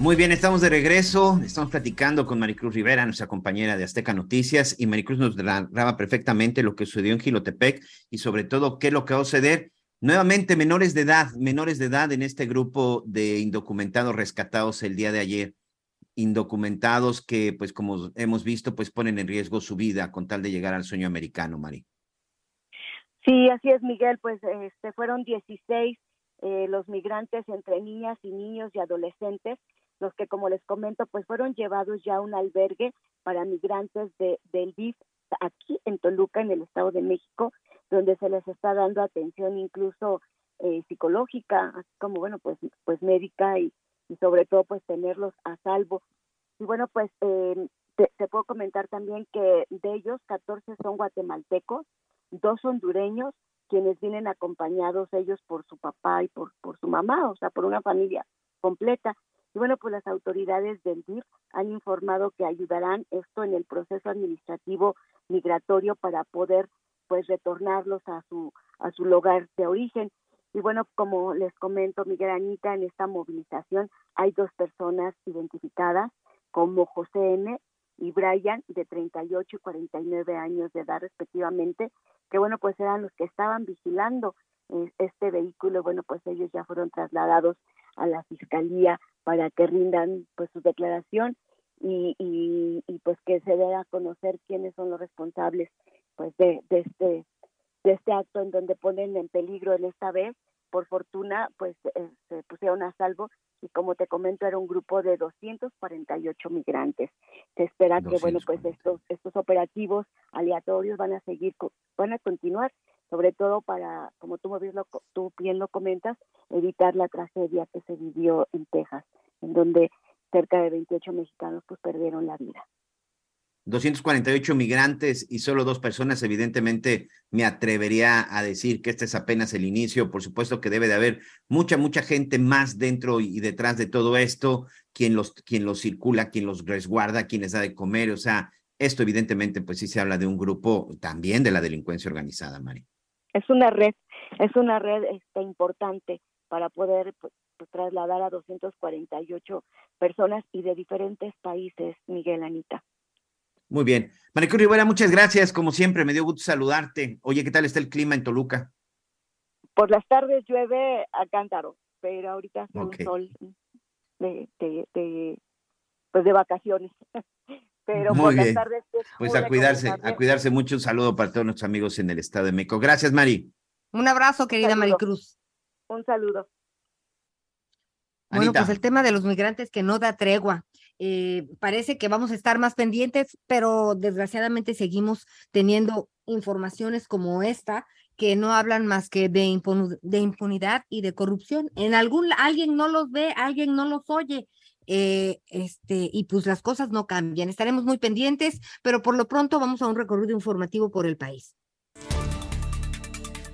Muy bien, estamos de regreso. Estamos platicando con Maricruz Rivera, nuestra compañera de Azteca Noticias, y Maricruz nos graba perfectamente lo que sucedió en Gilotepec y sobre todo qué es lo que va a suceder. Nuevamente, menores de edad, menores de edad en este grupo de indocumentados rescatados el día de ayer. Indocumentados que, pues como hemos visto, pues ponen en riesgo su vida con tal de llegar al sueño americano, Mari. Sí, así es, Miguel. Pues este, fueron 16 eh, los migrantes entre niñas y niños y adolescentes los que, como les comento, pues fueron llevados ya a un albergue para migrantes de, del DIF aquí en Toluca, en el Estado de México, donde se les está dando atención incluso eh, psicológica, así como, bueno, pues, pues médica y, y sobre todo, pues tenerlos a salvo. Y bueno, pues eh, te, te, puedo comentar también que de ellos 14 son guatemaltecos, dos hondureños, quienes vienen acompañados ellos por su papá y por, por su mamá, o sea, por una familia completa. Y bueno, pues las autoridades del DIF han informado que ayudarán esto en el proceso administrativo migratorio para poder pues retornarlos a su a su lugar de origen. Y bueno, como les comento, Miguel Anita, en esta movilización hay dos personas identificadas como José N. y Brian, de 38 y 49 años de edad respectivamente, que bueno, pues eran los que estaban vigilando eh, este vehículo. Bueno, pues ellos ya fueron trasladados a la fiscalía para que rindan pues su declaración y, y, y pues que se dé a conocer quiénes son los responsables pues de, de este de este acto en donde ponen en peligro en esta vez. Por fortuna pues eh, se pusieron a salvo y como te comento era un grupo de 248 migrantes. Se espera que bueno pues estos estos operativos aleatorios van a seguir van a continuar sobre todo para como tú bien lo, tú bien lo comentas evitar la tragedia que se vivió en Texas en donde cerca de 28 mexicanos pues perdieron la vida 248 migrantes y solo dos personas, evidentemente me atrevería a decir que este es apenas el inicio. Por supuesto que debe de haber mucha, mucha gente más dentro y detrás de todo esto, quien los, quien los circula, quien los resguarda, quien les da de comer. O sea, esto evidentemente pues sí se habla de un grupo también de la delincuencia organizada, Mari. Es una red, es una red este, importante para poder pues, trasladar a 248 personas y de diferentes países, Miguel Anita. Muy bien. Maricruz Rivera, muchas gracias. Como siempre, me dio gusto saludarte. Oye, ¿qué tal está el clima en Toluca? Por las tardes llueve a cántaro, pero ahorita Ok. un sol de, de, de, pues de vacaciones. pero Muy bien. tardes es Pues muy a cuidarse, a cuidarse mucho. Un saludo para todos nuestros amigos en el Estado de México. Gracias, Mari. Un abrazo, querida saludo. Maricruz. Un saludo. Bueno, Anita. pues el tema de los migrantes que no da tregua. Eh, parece que vamos a estar más pendientes, pero desgraciadamente seguimos teniendo informaciones como esta que no hablan más que de, de impunidad y de corrupción. En algún alguien no los ve, alguien no los oye. Eh, este, y pues las cosas no cambian. Estaremos muy pendientes, pero por lo pronto vamos a un recorrido informativo por el país.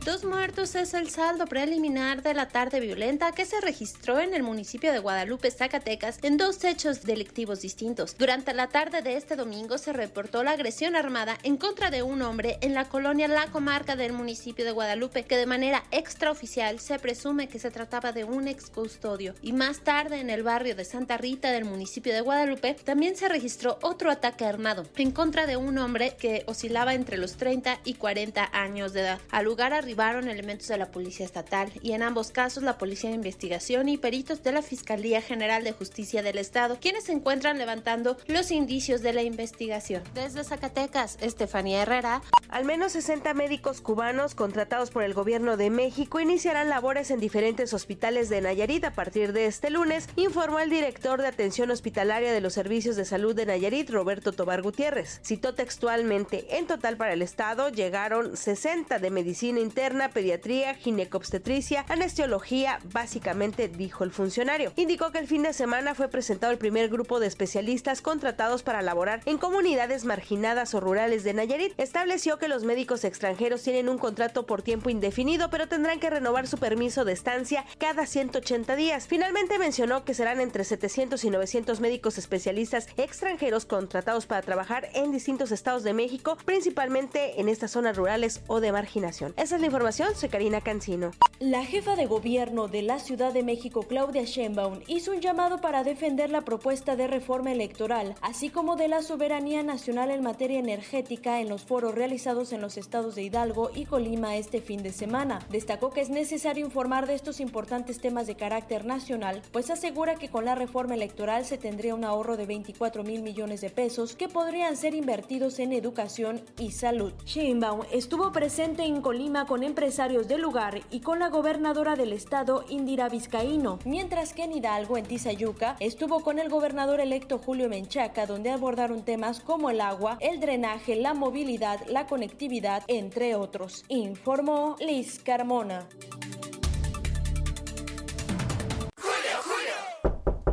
Dos muertos es el saldo preliminar de la tarde violenta que se registró en el municipio de Guadalupe, Zacatecas, en dos hechos delictivos distintos. Durante la tarde de este domingo se reportó la agresión armada en contra de un hombre en la colonia La Comarca del municipio de Guadalupe, que de manera extraoficial se presume que se trataba de un ex custodio. Y más tarde en el barrio de Santa Rita del municipio de Guadalupe también se registró otro ataque armado en contra de un hombre que oscilaba entre los 30 y 40 años de edad. Al lugar arribaron elementos de la Policía Estatal y en ambos casos la Policía de Investigación y peritos de la Fiscalía General de Justicia del Estado, quienes se encuentran levantando los indicios de la investigación. Desde Zacatecas, Estefanía Herrera. Al menos 60 médicos cubanos contratados por el gobierno de México iniciarán labores en diferentes hospitales de Nayarit a partir de este lunes, informó el director de atención hospitalaria de los servicios de salud de Nayarit, Roberto Tobar Gutiérrez. Citó textualmente, en total para el estado llegaron 60 de medicina interna, pediatría, ginecobstetricia, anestesiología, básicamente dijo el funcionario. Indicó que el fin de semana fue presentado el primer grupo de especialistas contratados para laborar en comunidades marginadas o rurales de Nayarit. Estableció que los médicos extranjeros tienen un contrato por tiempo indefinido, pero tendrán que renovar su permiso de estancia cada 180 días. Finalmente mencionó que serán entre 700 y 900 médicos especialistas extranjeros contratados para trabajar en distintos estados de México, principalmente en estas zonas rurales o de marginación. Esa es la información, soy Karina Cancino. La jefa de gobierno de la Ciudad de México, Claudia Sheinbaum, hizo un llamado para defender la propuesta de reforma electoral, así como de la soberanía nacional en materia energética en los foros realizados en los estados de Hidalgo y Colima este fin de semana. Destacó que es necesario informar de estos importantes temas de carácter nacional, pues asegura que con la reforma electoral se tendría un ahorro de 24 mil millones de pesos que podrían ser invertidos en educación y salud. Sheinbaum estuvo presente en Colima con empresarios del lugar y con la gobernadora del estado, Indira Vizcaíno, mientras que en Hidalgo, en Tizayuca, estuvo con el gobernador electo Julio Menchaca, donde abordaron temas como el agua, el drenaje, la movilidad, la conectividad, entre otros. Informó Liz Carmona.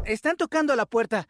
Están tocando la puerta.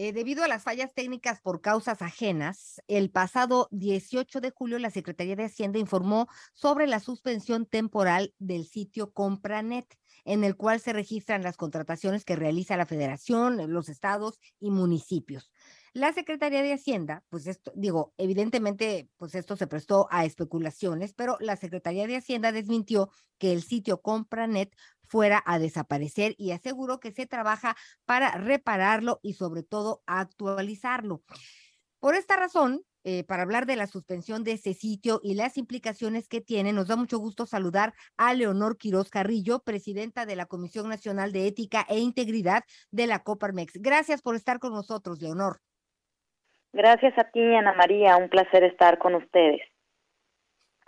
Eh, debido a las fallas técnicas por causas ajenas, el pasado 18 de julio la Secretaría de Hacienda informó sobre la suspensión temporal del sitio Compranet, en el cual se registran las contrataciones que realiza la Federación, los estados y municipios. La Secretaría de Hacienda, pues esto, digo, evidentemente, pues esto se prestó a especulaciones, pero la Secretaría de Hacienda desmintió que el sitio Compranet fuera a desaparecer y aseguró que se trabaja para repararlo y sobre todo actualizarlo. Por esta razón, eh, para hablar de la suspensión de ese sitio y las implicaciones que tiene, nos da mucho gusto saludar a Leonor Quiroz Carrillo, presidenta de la Comisión Nacional de Ética e Integridad de la Coparmex. Gracias por estar con nosotros, Leonor. Gracias a ti, Ana María. Un placer estar con ustedes.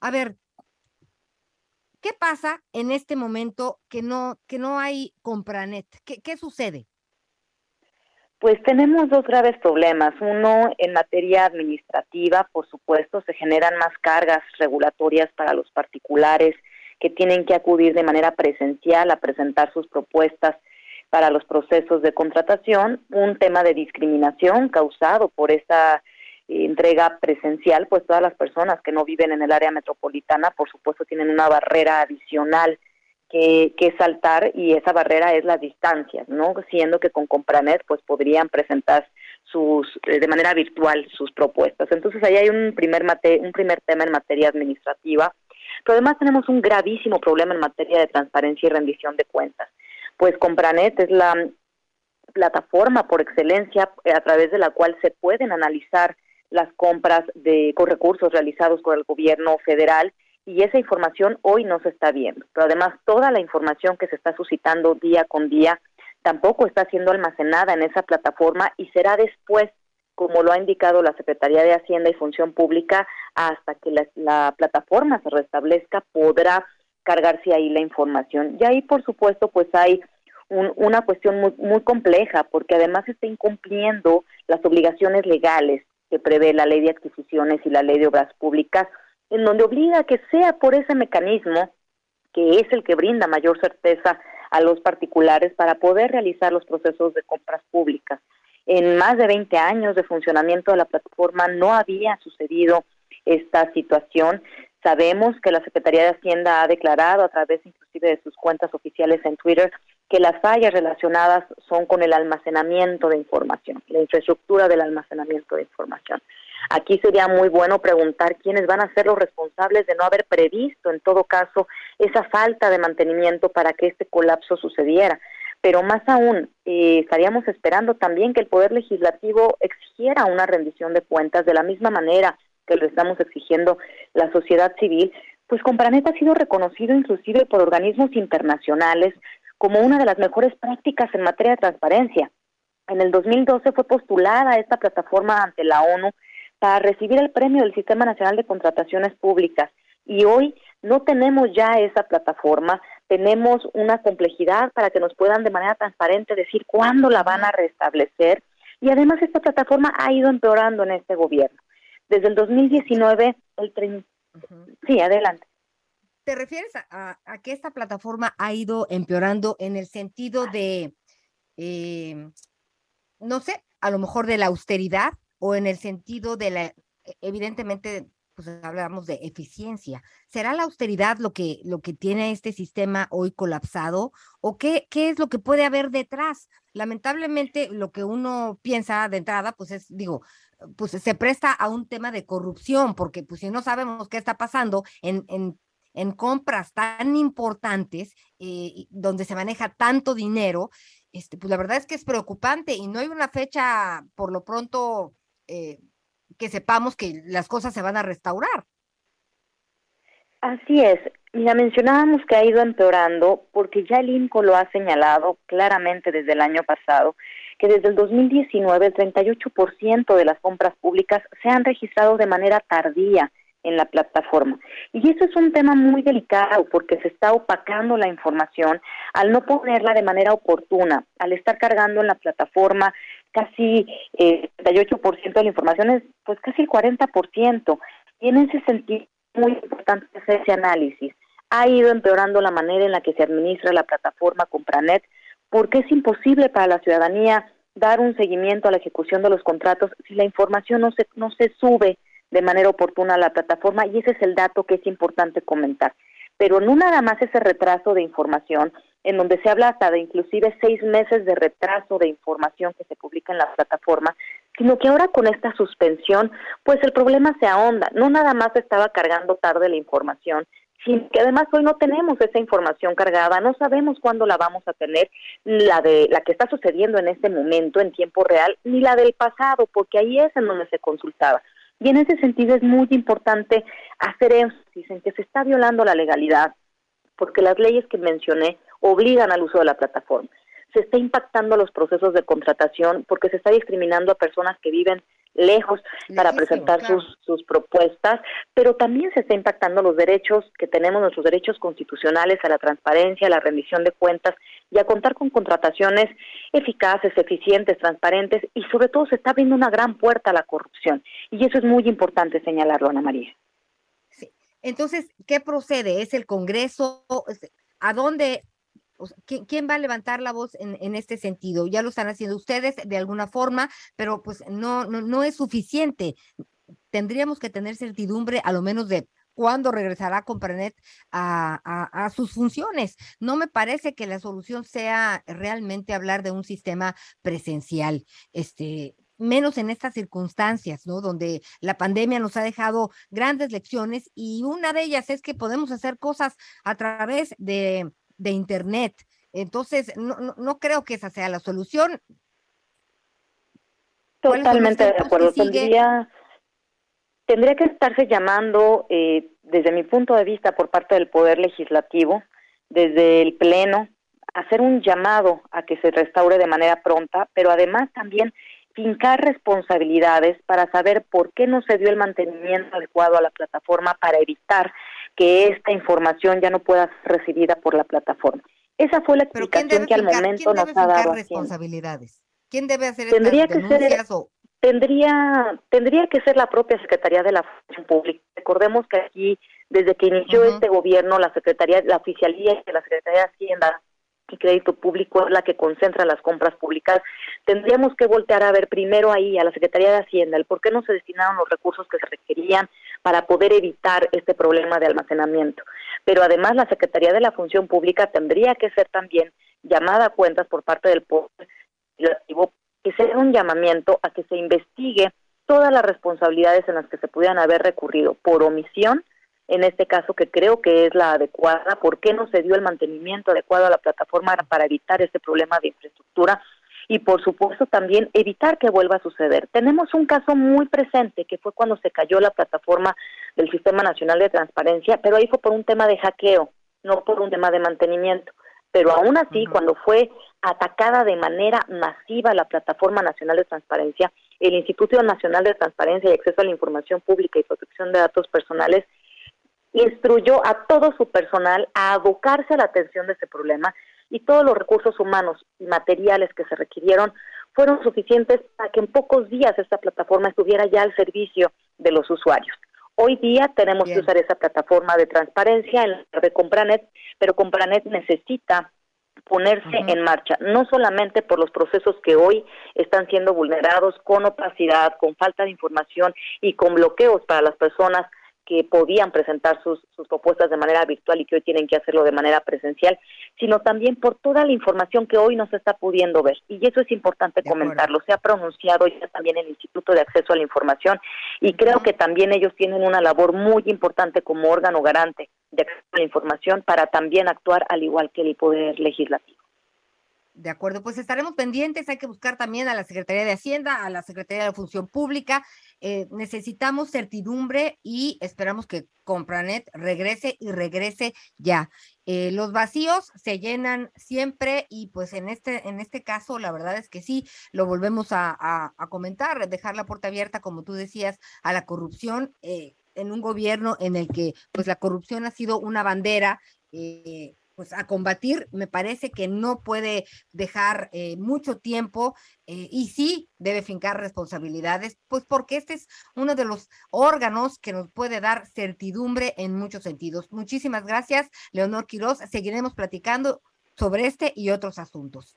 A ver, ¿qué pasa en este momento que no, que no hay Compranet? ¿Qué, qué sucede? Pues tenemos dos graves problemas. Uno, en materia administrativa, por supuesto, se generan más cargas regulatorias para los particulares que tienen que acudir de manera presencial a presentar sus propuestas para los procesos de contratación, un tema de discriminación causado por esta entrega presencial, pues todas las personas que no viven en el área metropolitana, por supuesto, tienen una barrera adicional que, que saltar y esa barrera es la distancia, ¿no? Siendo que con Compranet, pues podrían presentar sus eh, de manera virtual sus propuestas. Entonces ahí hay un primer mate, un primer tema en materia administrativa, pero además tenemos un gravísimo problema en materia de transparencia y rendición de cuentas pues Compranet es la plataforma por excelencia eh, a través de la cual se pueden analizar las compras de con recursos realizados por el gobierno federal y esa información hoy no se está viendo. Pero además toda la información que se está suscitando día con día tampoco está siendo almacenada en esa plataforma y será después, como lo ha indicado la Secretaría de Hacienda y Función Pública, hasta que la, la plataforma se restablezca, podrá cargarse ahí la información. Y ahí, por supuesto, pues hay una cuestión muy, muy compleja, porque además está incumpliendo las obligaciones legales que prevé la ley de adquisiciones y la ley de obras públicas, en donde obliga que sea por ese mecanismo que es el que brinda mayor certeza a los particulares para poder realizar los procesos de compras públicas. En más de 20 años de funcionamiento de la plataforma no había sucedido esta situación. Sabemos que la Secretaría de Hacienda ha declarado a través inclusive de sus cuentas oficiales en Twitter que las fallas relacionadas son con el almacenamiento de información, la infraestructura del almacenamiento de información. Aquí sería muy bueno preguntar quiénes van a ser los responsables de no haber previsto, en todo caso, esa falta de mantenimiento para que este colapso sucediera. Pero más aún, eh, estaríamos esperando también que el Poder Legislativo exigiera una rendición de cuentas de la misma manera que lo estamos exigiendo la sociedad civil, pues Compranet ha sido reconocido inclusive por organismos internacionales como una de las mejores prácticas en materia de transparencia. En el 2012 fue postulada esta plataforma ante la ONU para recibir el premio del Sistema Nacional de Contrataciones Públicas y hoy no tenemos ya esa plataforma, tenemos una complejidad para que nos puedan de manera transparente decir cuándo la van a restablecer y además esta plataforma ha ido empeorando en este gobierno. Desde el 2019, el Sí, adelante. ¿Te refieres a, que esta plataforma ha ido empeorando en el sentido de, eh, no sé, a lo mejor de la austeridad o en el sentido de la, evidentemente, pues hablamos de eficiencia. ¿Será la austeridad lo que, lo que tiene este sistema hoy colapsado? ¿O qué, qué es lo que puede haber detrás? Lamentablemente, lo que uno piensa de entrada, pues es, digo, pues se presta a un tema de corrupción, porque pues si no sabemos qué está pasando en, en, en compras tan importantes, eh, donde se maneja tanto dinero, este, pues la verdad es que es preocupante y no hay una fecha por lo pronto eh, que sepamos que las cosas se van a restaurar. Así es. Ya mencionábamos que ha ido empeorando porque ya el INCO lo ha señalado claramente desde el año pasado que desde el 2019 el 38% de las compras públicas se han registrado de manera tardía en la plataforma. Y eso es un tema muy delicado porque se está opacando la información al no ponerla de manera oportuna, al estar cargando en la plataforma casi eh, el 38% de la información, es pues casi el 40%. Y en ese sentido, muy importante hacer ese análisis. Ha ido empeorando la manera en la que se administra la plataforma Compranet porque es imposible para la ciudadanía dar un seguimiento a la ejecución de los contratos si la información no se, no se sube de manera oportuna a la plataforma y ese es el dato que es importante comentar. Pero no nada más ese retraso de información, en donde se habla hasta de inclusive seis meses de retraso de información que se publica en la plataforma, sino que ahora con esta suspensión, pues el problema se ahonda. No nada más estaba cargando tarde la información, sino que además hoy no tenemos esa información cargada, no sabemos cuándo la vamos a tener, la de la que está sucediendo en este momento en tiempo real, ni la del pasado, porque ahí es en donde se consultaba. Y en ese sentido es muy importante hacer énfasis en que se está violando la legalidad, porque las leyes que mencioné obligan al uso de la plataforma. Se está impactando los procesos de contratación porque se está discriminando a personas que viven lejos para presentar sus, sus propuestas, pero también se está impactando los derechos que tenemos, nuestros derechos constitucionales a la transparencia, a la rendición de cuentas y a contar con contrataciones eficaces, eficientes, transparentes y sobre todo se está abriendo una gran puerta a la corrupción. Y eso es muy importante señalarlo, Ana María. Sí. Entonces, ¿qué procede? ¿Es el Congreso? ¿A dónde ¿quién, va a levantar la voz en, en, este sentido? Ya lo están haciendo ustedes de alguna forma, pero pues no, no, no es suficiente. Tendríamos que tener certidumbre a lo menos de cuándo regresará Compranet a, a, a, sus funciones. No me parece que la solución sea realmente hablar de un sistema presencial. Este, menos en estas circunstancias, ¿no? Donde la pandemia nos ha dejado grandes lecciones y una de ellas es que podemos hacer cosas a través de de Internet. Entonces, no, no, no creo que esa sea la solución. Totalmente de acuerdo. Tendría, tendría que estarse llamando, eh, desde mi punto de vista, por parte del Poder Legislativo, desde el Pleno, hacer un llamado a que se restaure de manera pronta, pero además también fincar responsabilidades para saber por qué no se dio el mantenimiento adecuado a la plataforma para evitar que esta información ya no pueda ser recibida por la plataforma. Esa fue la explicación que al momento nos ha dado. responsabilidades? ¿Quién debe hacer tendría estas que ser, o... tendría tendría que ser la propia Secretaría de la Función Pública. Recordemos que aquí desde que inició este gobierno la Secretaría la oficialía de la Secretaría de Hacienda y Crédito Público es la que concentra las compras públicas, tendríamos que voltear a ver primero ahí a la Secretaría de Hacienda el por qué no se destinaron los recursos que se requerían para poder evitar este problema de almacenamiento. Pero además la Secretaría de la Función Pública tendría que ser también llamada a cuentas por parte del Poder Legislativo, que sea un llamamiento a que se investigue todas las responsabilidades en las que se pudieran haber recurrido por omisión en este caso que creo que es la adecuada, por qué no se dio el mantenimiento adecuado a la plataforma para evitar este problema de infraestructura y por supuesto también evitar que vuelva a suceder. Tenemos un caso muy presente que fue cuando se cayó la plataforma del Sistema Nacional de Transparencia, pero ahí fue por un tema de hackeo, no por un tema de mantenimiento. Pero aún así, cuando fue atacada de manera masiva la Plataforma Nacional de Transparencia, el Instituto Nacional de Transparencia y Acceso a la Información Pública y Protección de Datos Personales instruyó a todo su personal a abocarse a la atención de ese problema y todos los recursos humanos y materiales que se requirieron fueron suficientes para que en pocos días esta plataforma estuviera ya al servicio de los usuarios. Hoy día tenemos que usar esa plataforma de transparencia en la de Compranet, pero Compranet necesita ponerse en marcha, no solamente por los procesos que hoy están siendo vulnerados con opacidad, con falta de información y con bloqueos para las personas que podían presentar sus, sus propuestas de manera virtual y que hoy tienen que hacerlo de manera presencial, sino también por toda la información que hoy no se está pudiendo ver. Y eso es importante comentarlo. Se ha pronunciado ya también el Instituto de Acceso a la Información y creo que también ellos tienen una labor muy importante como órgano garante de acceso a la información para también actuar al igual que el Poder Legislativo. De acuerdo, pues estaremos pendientes. Hay que buscar también a la Secretaría de Hacienda, a la Secretaría de Función Pública. Eh, necesitamos certidumbre y esperamos que Compranet regrese y regrese ya. Eh, los vacíos se llenan siempre y pues en este, en este caso la verdad es que sí, lo volvemos a, a, comentar, dejar la puerta abierta, como tú decías, a la corrupción. Eh, en un gobierno en el que pues la corrupción ha sido una bandera eh, pues a combatir, me parece que no puede dejar eh, mucho tiempo eh, y sí debe fincar responsabilidades, pues porque este es uno de los órganos que nos puede dar certidumbre en muchos sentidos. Muchísimas gracias, Leonor Quiroz. Seguiremos platicando sobre este y otros asuntos.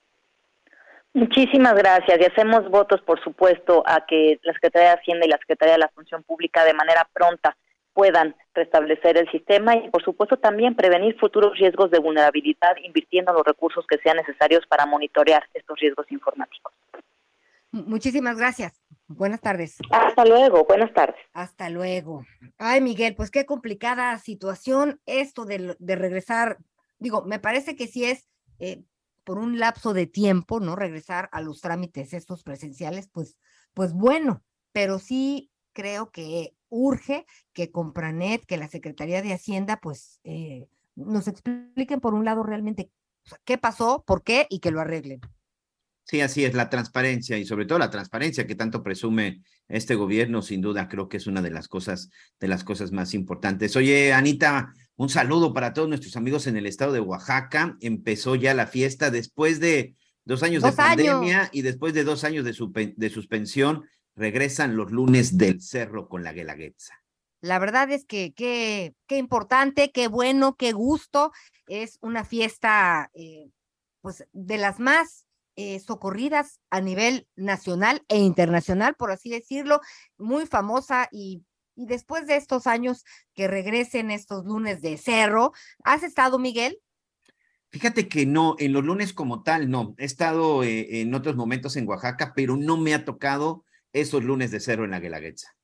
Muchísimas gracias y hacemos votos, por supuesto, a que la Secretaría de Hacienda y la Secretaría de la Función Pública de manera pronta puedan restablecer el sistema y, por supuesto, también prevenir futuros riesgos de vulnerabilidad invirtiendo los recursos que sean necesarios para monitorear estos riesgos informáticos. Muchísimas gracias. Buenas tardes. Hasta luego, buenas tardes. Hasta luego. Ay, Miguel, pues qué complicada situación esto de, de regresar. Digo, me parece que sí es eh, por un lapso de tiempo, ¿no? Regresar a los trámites estos presenciales, pues, pues bueno, pero sí creo que urge que Compranet, que la Secretaría de Hacienda, pues eh, nos expliquen por un lado realmente qué pasó, por qué y que lo arreglen. Sí, así es, la transparencia y sobre todo la transparencia que tanto presume este gobierno, sin duda creo que es una de las cosas, de las cosas más importantes. Oye, Anita, un saludo para todos nuestros amigos en el estado de Oaxaca. Empezó ya la fiesta después de dos años de pandemia y después de dos años de, de suspensión, regresan los lunes del cerro con la Guelaguetza. La verdad es que qué, qué importante, qué bueno, qué gusto. Es una fiesta, eh, pues, de las más eh, socorridas a nivel nacional e internacional, por así decirlo, muy famosa y, y después de estos años que regresen estos lunes de cerro, ¿has estado, Miguel? Fíjate que no, en los lunes como tal, no. He estado eh, en otros momentos en Oaxaca, pero no me ha tocado esos lunes de cerro en la Guelaguetza.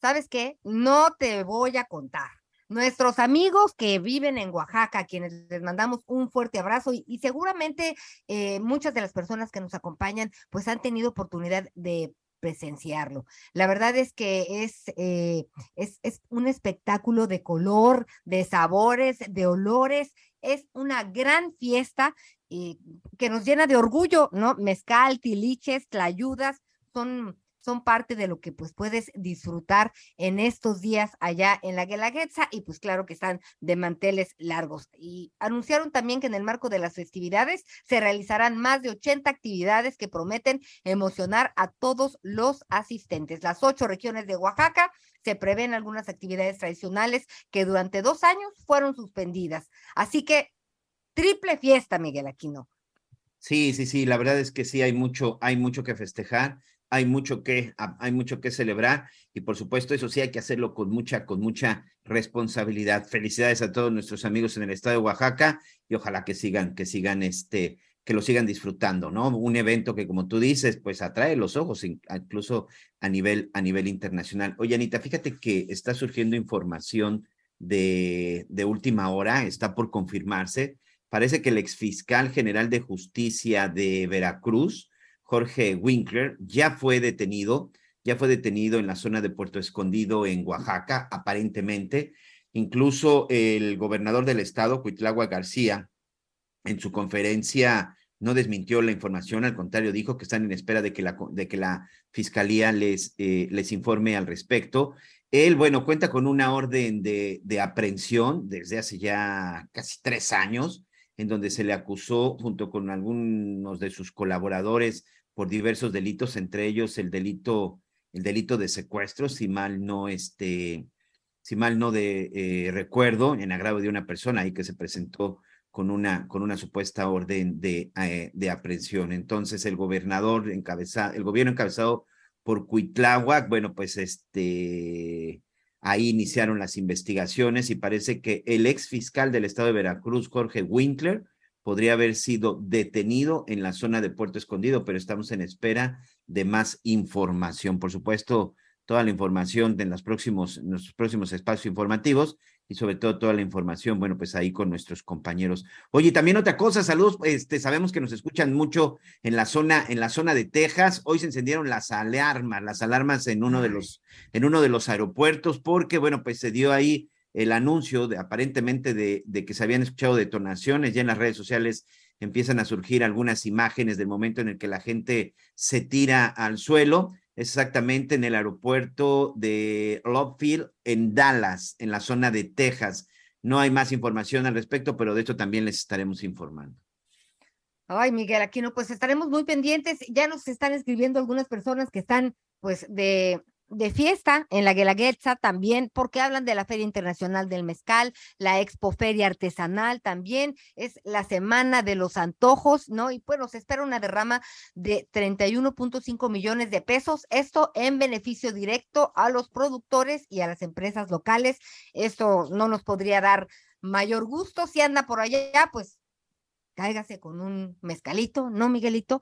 ¿Sabes qué? No te voy a contar. Nuestros amigos que viven en Oaxaca, quienes les mandamos un fuerte abrazo y, seguramente eh, muchas de las personas que nos acompañan pues han tenido oportunidad de presenciarlo. La verdad es que es, eh, es, es, un espectáculo de color, de sabores, de olores. Es una gran fiesta que nos llena de orgullo, ¿no? Mezcal, tiliches, tlayudas, son son parte de lo que pues puedes disfrutar en estos días allá en la Guelaguetza y pues claro que están de manteles largos. Y anunciaron también que en el marco de las festividades se realizarán más de 80 actividades que prometen emocionar a todos los asistentes. Las ocho regiones de Oaxaca se prevén algunas actividades tradicionales que durante dos años fueron suspendidas. Así que triple fiesta, Miguel Aquino. Sí, sí, sí, la verdad es que sí hay mucho, hay mucho que festejar hay mucho que, hay mucho que celebrar y por supuesto eso sí hay que hacerlo con mucha, con mucha responsabilidad. Felicidades a todos nuestros amigos en el estado de Oaxaca y ojalá que sigan, que sigan este, que lo sigan disfrutando, ¿no? Un evento que como tú dices, pues atrae los ojos incluso a nivel, a nivel internacional. Oye, Anita, fíjate que está surgiendo información de, de última hora, está por confirmarse. Parece que el exfiscal general de justicia de Veracruz, Jorge Winkler, ya fue detenido, ya fue detenido en la zona de Puerto Escondido, en Oaxaca, aparentemente. Incluso el gobernador del estado, Cuitlagua García, en su conferencia no desmintió la información, al contrario, dijo que están en espera de que la, de que la fiscalía les, eh, les informe al respecto. Él, bueno, cuenta con una orden de, de aprehensión desde hace ya casi tres años, en donde se le acusó junto con algunos de sus colaboradores por diversos delitos, entre ellos el delito, el delito de secuestro, si mal no, este, si mal no de eh, recuerdo, en agravo de una persona ahí que se presentó con una, con una supuesta orden de, eh, de aprehensión. Entonces, el gobernador encabezado, el gobierno encabezado por Cuitláhuac, bueno, pues este, ahí iniciaron las investigaciones y parece que el ex fiscal del estado de Veracruz, Jorge Winkler, podría haber sido detenido en la zona de Puerto Escondido, pero estamos en espera de más información. Por supuesto, toda la información en, los próximos, en nuestros próximos espacios informativos y sobre todo toda la información, bueno, pues ahí con nuestros compañeros. Oye, también otra cosa, saludos, este, sabemos que nos escuchan mucho en la zona, en la zona de Texas. Hoy se encendieron las alarmas, las alarmas en uno de los, en uno de los aeropuertos, porque, bueno, pues se dio ahí el anuncio de, aparentemente de, que se habían escuchado detonaciones, ya en las redes sociales empiezan a surgir algunas imágenes del momento en el que la gente se tira al suelo, exactamente en el aeropuerto de Love en Dallas, en la zona de Texas. No hay más información al respecto, pero de esto también les estaremos informando. Ay, Miguel, aquí no, pues estaremos muy pendientes. Ya nos están escribiendo algunas personas que están, pues, de de fiesta en la Guelaguetza también, porque hablan de la Feria Internacional del Mezcal, la Expo Feria Artesanal también, es la Semana de los Antojos, ¿no? Y bueno, se espera una derrama de 31.5 millones de pesos, esto en beneficio directo a los productores y a las empresas locales. Esto no nos podría dar mayor gusto si anda por allá, pues cáigase con un mezcalito, ¿no, Miguelito?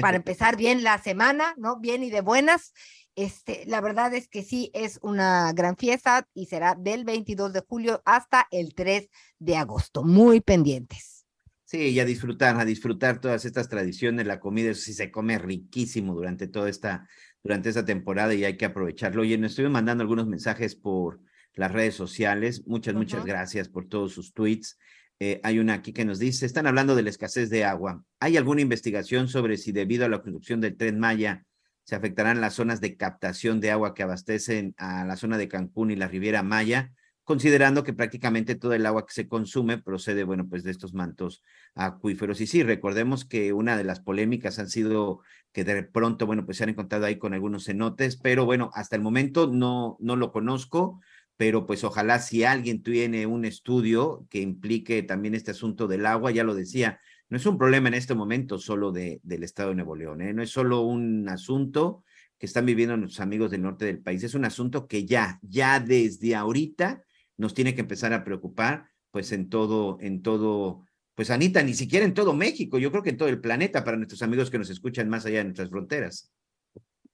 Para empezar bien la semana, ¿no? Bien y de buenas. Este, la verdad es que sí es una gran fiesta y será del 22 de julio hasta el 3 de agosto. Muy pendientes. Sí, y a disfrutar, a disfrutar todas estas tradiciones, la comida, eso sí se come riquísimo durante toda esta, durante esta temporada y hay que aprovecharlo. Oye, nos estuvieron mandando algunos mensajes por las redes sociales. Muchas, muchas gracias por todos sus tweets. Eh, hay una aquí que nos dice, están hablando de la escasez de agua. ¿Hay alguna investigación sobre si debido a la construcción del tren Maya se afectarán las zonas de captación de agua que abastecen a la zona de Cancún y la Riviera Maya? considerando que prácticamente todo el agua que se consume procede, bueno, pues de estos mantos acuíferos. Y sí, recordemos que una de las polémicas han sido que de pronto, bueno, pues se han encontrado ahí con algunos cenotes, pero bueno, hasta el momento no, no lo conozco, pero pues ojalá si alguien tiene un estudio que implique también este asunto del agua, ya lo decía, no es un problema en este momento solo de, del estado de Nuevo León, ¿eh? no es solo un asunto que están viviendo nuestros amigos del norte del país, es un asunto que ya, ya desde ahorita nos tiene que empezar a preocupar, pues en todo, en todo, pues Anita, ni siquiera en todo México, yo creo que en todo el planeta para nuestros amigos que nos escuchan más allá de nuestras fronteras.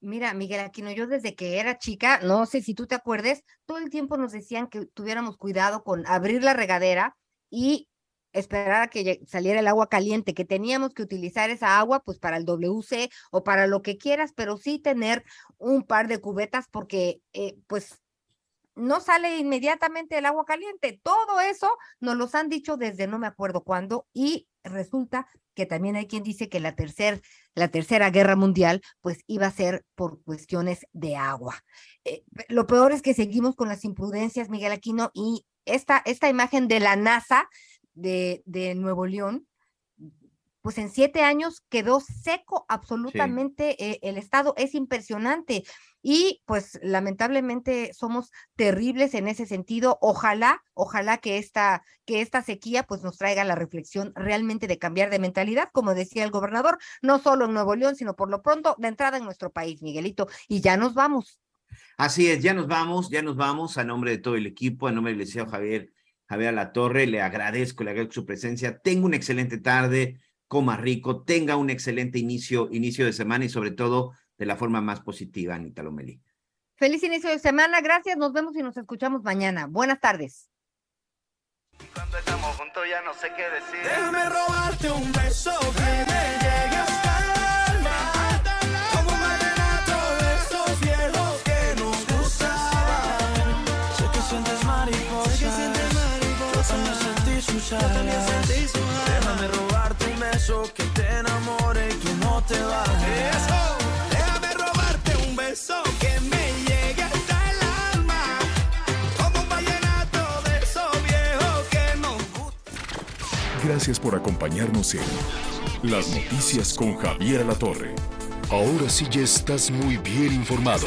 Mira, Miguel Aquino, yo desde que era chica, no sé si tú te acuerdes, todo el tiempo nos decían que tuviéramos cuidado con abrir la regadera y esperar a que saliera el agua caliente, que teníamos que utilizar esa agua pues para el WC o para lo que quieras, pero sí tener un par de cubetas porque eh, pues no sale inmediatamente el agua caliente. Todo eso nos los han dicho desde no me acuerdo cuándo y resulta que también hay quien dice que la, tercer, la tercera guerra mundial pues iba a ser por cuestiones de agua. Eh, lo peor es que seguimos con las imprudencias, Miguel Aquino, y esta, esta imagen de la NASA de, de Nuevo León, pues en siete años quedó seco absolutamente eh, el estado, es impresionante. Y pues lamentablemente somos terribles en ese sentido. Ojalá, ojalá que esta, que esta sequía pues nos traiga la reflexión realmente de cambiar de mentalidad, como decía el gobernador, no solo en Nuevo León, sino por lo pronto de entrada en nuestro país, Miguelito. Y ya nos vamos. Así es, ya nos vamos, ya nos vamos a nombre de todo el equipo, a nombre del licenciado Javier, Javier La Torre, le agradezco, le agradezco su presencia. Tengo una excelente tarde coma rico, tenga un excelente inicio, inicio de semana y sobre todo de la forma más positiva, Anita Lomelí. Feliz inicio de semana, gracias, nos vemos y nos escuchamos mañana. Buenas tardes. Cuando estamos juntos ya no sé qué decir. Déjame robarte un beso que beso que te enamore y tú no te bajes. Eso. Déjame robarte un beso que me llegue hasta el alma. Como un vallenato de esos viejos que nos Gracias por acompañarnos en Las Noticias con Javier La Torre. Ahora sí ya estás muy bien informado.